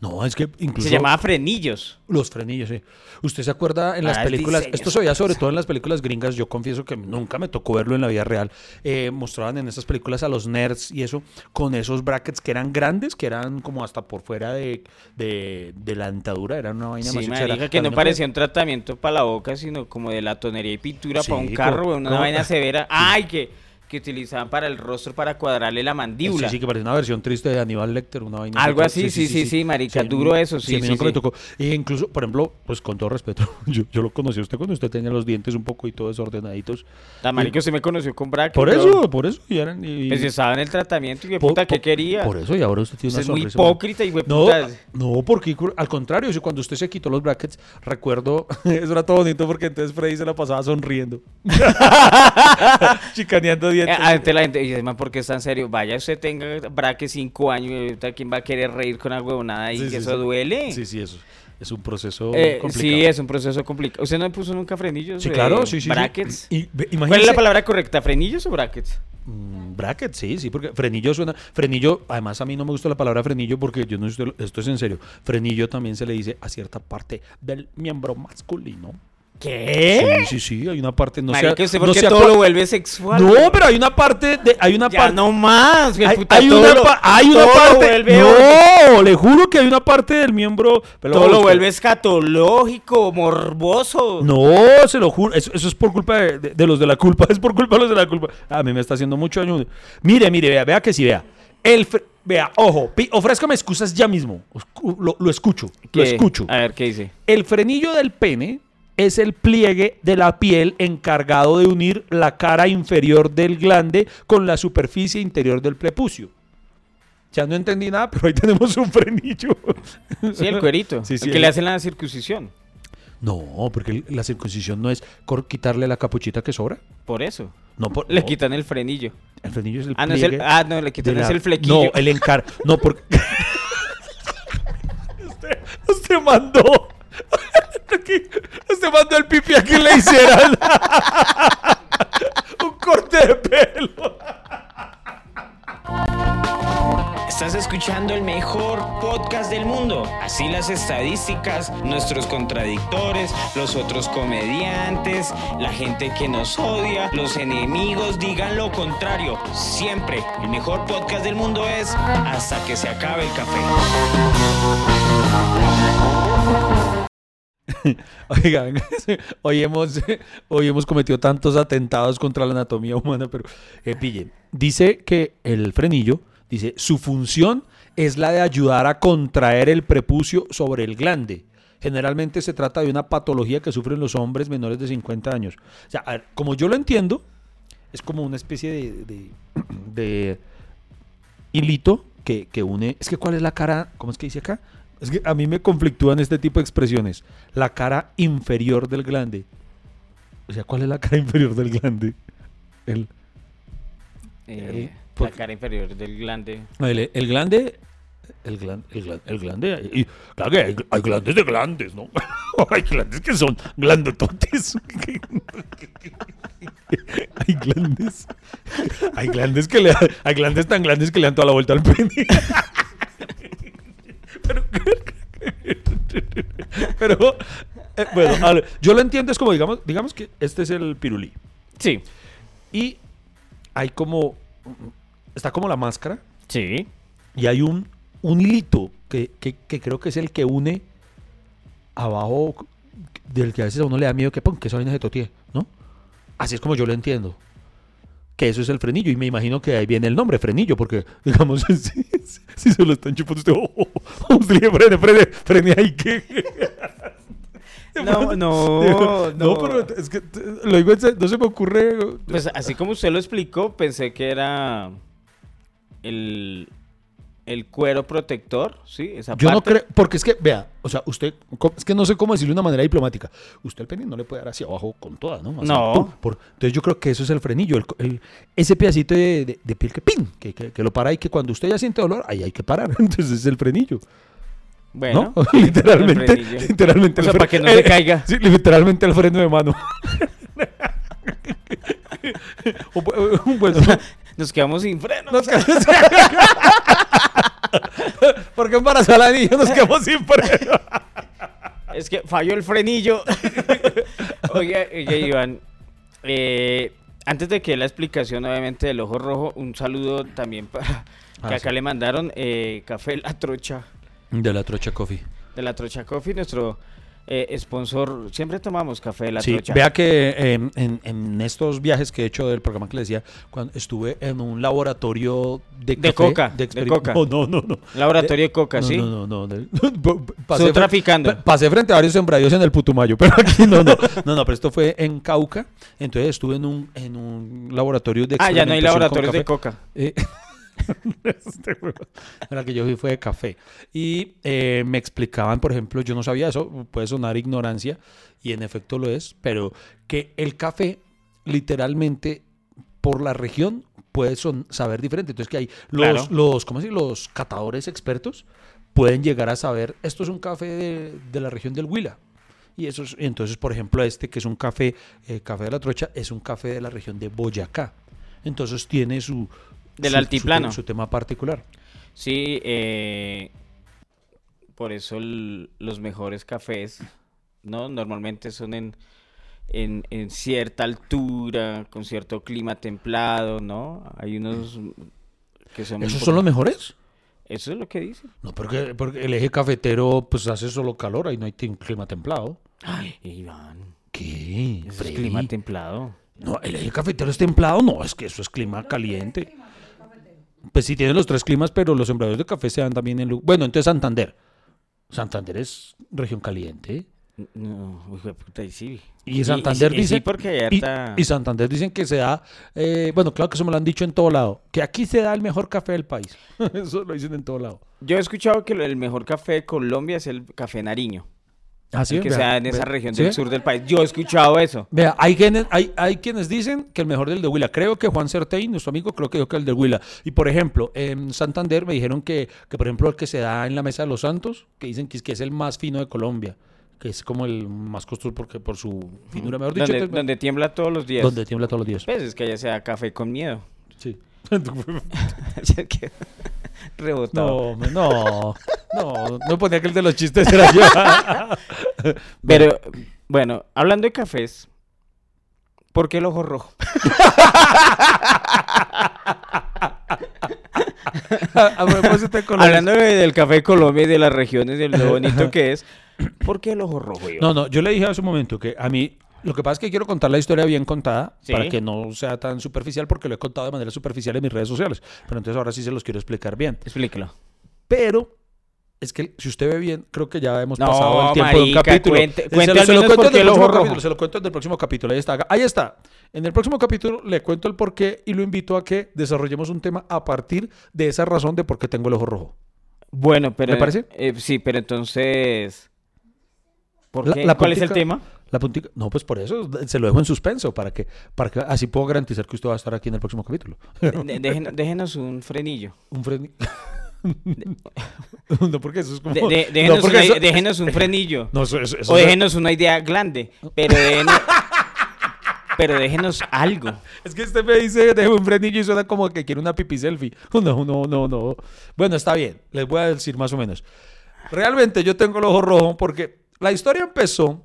No, es que incluso... Se llamaba frenillos. Los frenillos, sí. ¿Usted se acuerda en las Ah, el películas? Esto se veía sobre todo en las películas gringas. Yo confieso que nunca me tocó verlo en la vida real. Eh, mostraban en esas películas a los nerds y eso con esos brackets que eran grandes, que eran como hasta por fuera de, de, de la dentadura. Era una vaina Sí, más marica, que no parecía un tratamiento para la boca, sino como de la tonería y pintura Sí, para un carro, una vaina severa. ¡Ay, que, que utilizaban para el rostro para cuadrarle la mandíbula! Sí, sí, que parecía una versión triste de Aníbal Lecter, una vaina. Algo así, sí, sí, sí, marica, duro eso, sí, sí, me sí. tocó. E incluso, por ejemplo, pues con todo respeto, yo, yo lo conocí a usted cuando usted tenía los dientes un poco y todo desordenaditos. La marica usted me conoció con brackets. Por eso, por eso. Y eran, y- Pues yo estaba en el tratamiento y qué puta, ¿qué quería? Por eso, y ahora usted tiene una es muy hipócrita y No, puta. no, porque al contrario, si cuando usted se quitó los brackets, recuerdo, eso era todo bonito porque entonces Freddy se la pasaba sonriendo. Chicaneando dientes. Ante la gente, y además, ¿por qué está en serio? Vaya, usted tenga braque cinco años, y ahorita ¿quién va a querer reír con algo huevonada y Sí, que sí, eso sí. duele? Sí, sí, eso. Es un proceso Eh, complicado. sí, es un proceso complicado. ¿Usted no puso nunca frenillos? Sí, eh, claro, sí, sí. Brackets. Y, ¿Cuál es la palabra correcta? ¿Frenillos o brackets? Mm, Bracket, sí, sí, porque frenillo suena. Frenillo, además a mí no me gusta la palabra frenillo porque yo no estoy, esto es en serio. Frenillo también se le dice a cierta parte del miembro masculino. ¿Qué? Sí, sí, sí, hay una parte, no sé. Marica, ¿usted no por qué sé a todo lo vuelve sexual? No, pero hay una parte de, hay una Ya parte. no más. hay, puta, hay todo una, lo- pa- hay una parte. no, le juro que hay una parte del miembro. pero Todo lo vuelve escatológico, morboso. No, se lo juro. Eso, eso es por culpa de, de- de los de la culpa. Es por culpa de los de la culpa. A mí me está haciendo mucho daño. Mire, mire, vea, vea que sí, vea. El vea, ojo, pi- ofrézcame excusas ya mismo. Oscu- Lo, lo escucho, lo ¿Qué? escucho. A ver, ¿qué dice? El frenillo del pene es el pliegue de la piel encargado de unir la cara inferior del glande con la superficie interior del prepucio. Ya no entendí nada, pero ahí tenemos un frenillo. Sí, el cuerito. Sí, sí, el que el- le hacen la circuncisión. No, porque la circuncisión no es quitarle la capuchita que sobra. Por eso. No, por- Le no, quitan el frenillo. El frenillo es el Ah, no, es el, pliegue ah, no, le quitan es el flequillo. No, el encar... No, porque... usted, usted mandó... Aquí, usted mandó el pipi a que le hicieran un corte de pelo. Estás escuchando el mejor podcast del mundo. Así las estadísticas, nuestros contradictores, los otros comediantes, la gente que nos odia, los enemigos digan lo contrario. Siempre el mejor podcast del mundo es hasta que se acabe el café. Oigan, hoy hemos, hoy hemos cometido tantos atentados contra la anatomía humana, pero eh, pille, dice que el frenillo, dice, su función es la de ayudar a contraer el prepucio sobre el glande. Generalmente se trata de una patología que sufren los hombres menores de 50 años. O sea, ver, como yo lo entiendo, es como una especie de, de, de hilito que, que une. Es que, ¿cuál es la cara? ¿Cómo es que dice acá? Es que a mí me conflictúan este tipo de expresiones. La cara inferior del glande. O sea, ¿cuál es la cara inferior del glande? El, Eh, ¿por la cara inferior del glande. el, el glande. El glande, el glande, el glande, y, claro que hay, hay glandes de glandes, ¿no? hay glandes que son glandototes. hay glandes. Hay glandes que le hay glandes tan grandes que le dan toda la vuelta al pene. pero, pero, eh, bueno, ver, yo lo entiendo, es como, digamos, digamos que este es el pirulí. Sí. Y hay como, está como la máscara Sí. y hay un, un hilito que, que- que creo que es el que une abajo del que a veces a uno le da miedo que, pum, que esa vaina se totee, ¿no? Así es como yo lo entiendo. Que eso es el frenillo y me imagino que ahí viene el nombre, frenillo, porque, digamos, si, si se lo están chupando usted, oh, oh, oh, frene, frene, frene ahí, que... No, no, no, no. pero es que lo digo, no se me ocurre... Pues así como usted lo explicó, pensé que era el, el cuero protector, ¿sí? Esa Yo no parte. creo, porque es que, vea, o sea, usted, es que no sé cómo decirlo de una manera diplomática. Usted el pene no le puede dar hacia abajo con toda, ¿no? No. pum, por- entonces yo creo que eso es el frenillo, el, el- ese pedacito de, de- de piel que pin, que, que- que lo para y que cuando usted ya siente dolor, ahí hay que parar. Entonces es el frenillo. Bueno, ¿no? literalmente, literalmente. O sea, el para que no se eh, caiga. Sí, literalmente el freno de mano. O bueno, Nos quedamos sin freno. nos quedamos- Porque embarazó a la niña nos quedamos sin freno. Es que falló el frenillo. oye, oye, Iván. eh, antes de que la explicación, obviamente, del ojo rojo, un saludo también para Ah, que acá sí. le mandaron eh, café La Trocha. De la trocha coffee. De La Trocha Coffee, nuestro eh, sponsor. Siempre tomamos café de La sí, Trocha. vea que eh, en, en estos viajes que he hecho del programa que le decía, cuando estuve en un laboratorio de, coca, de coca. No, no, no. no. Laboratorio de Coca, no, ¿sí? No, no, no. fre- traficando. pa- Pasé frente a varios sembradíos en el Putumayo, pero aquí no, no. No, no, pero esto fue en Cauca. Entonces estuve en un, en un laboratorio de Ah, ya no hay laboratorios de. Coca. Eh, este la que yo vi fue de café. Y eh, me explicaban, por ejemplo, yo no sabía eso, puede sonar ignorancia, y en efecto lo es, pero que el café literalmente por la región puede son- saber diferente. Entonces que hay los, Claro. los, ¿cómo dice? los catadores expertos pueden llegar a saber, esto es un café de, de la región del Huila. Y eso es- entonces, por ejemplo, este que es un café, eh, café de la trocha, es un café de la región de Boyacá. Entonces tiene su... Del su- su altiplano. te- Su, tema particular. Sí, eh, por eso el- los mejores cafés, ¿no? Normalmente son en, en, en cierta altura, con cierto clima templado, ¿no? Hay unos que son... ¿Esos son los mejores? Eso es lo que dicen. No, porque, porque el eje cafetero pues hace solo calor, ahí no hay clima templado. Ay, Iván, ¿Qué? eso es clima templado. No, el eje cafetero es templado, no, es que eso es clima caliente. Pues sí tiene los tres climas, pero los sembradores de café se dan también en... Bueno, entonces Santander. Santander es región caliente. No, de puta, y sí. Y Santander y dice... porque harta- y Santander dicen que se da... eh, bueno, claro que eso me lo han dicho en todo lado. Que aquí se da el mejor café del país. eso lo dicen en todo lado. Yo he escuchado que el mejor café de Colombia es el café Nariño. Ah, sí, el que vea, sea en esa región ¿sí? del sur del país. Yo he escuchado eso. Vea, hay quienes, hay, hay quienes dicen que el mejor del de Huila. Creo que Juan Certein, nuestro amigo, creo que dijo que el de Huila. Y por ejemplo, en Santander me dijeron que, que por ejemplo, el que se da en la Mesa de los Santos, que dicen que es, que es el más fino de Colombia, que es como el más costoso porque por su finura, mejor dicho, Donde, donde tiembla todos los días. donde tiembla todos los días. Pues es que allá se da café con miedo. Sí. Rebotado. No, no, no, no ponía que el de los chistes era yo. Pero, bueno, hablando de cafés, ¿por qué el ojo rojo? A propósito de. Hablando de- del café de Colombia y de las regiones, de lo bonito que es, ¿por qué el ojo rojo? Iván? No, no, yo le dije hace un momento que a mí lo que pasa es que quiero contar la historia bien contada Sí. para que no sea tan superficial porque lo he contado de manera superficial en mis redes sociales. Pero entonces ahora sí se los quiero explicar bien. Explíquelo. Pero es que si usted ve bien, creo que ya hemos No, pasado el tiempo de un marica, capítulo. cuente- cuente se, lo, se lo cuento en el próximo rojo. capítulo, se lo cuento en el próximo capítulo. Ahí está. Ahí está. En el próximo capítulo le cuento el por qué y lo invito a que desarrollemos un tema a partir de esa razón de por qué tengo el ojo rojo. Bueno, pero... ¿Me parece? eh, sí, pero entonces... ¿Por La- qué? la ¿Cuál es el tema? La puntica, no, pues por eso se lo dejo en suspenso, para que, para que así puedo garantizar que usted va a estar aquí en el próximo capítulo. De- dejen- déjenos un frenillo. Un freni- no, porque eso es como. De- de- no, déjenos, porque una- eso- déjenos un frenillo. No, eso- eso- O déjenos una idea grande. Pero déjenos, pero déjenos algo. Es que usted me dice, dejo un frenillo y suena como que quiere una pipi selfie. No, no, no, no. Bueno, está bien. Les voy a decir más o menos. Realmente yo tengo el ojo rojo porque la historia empezó.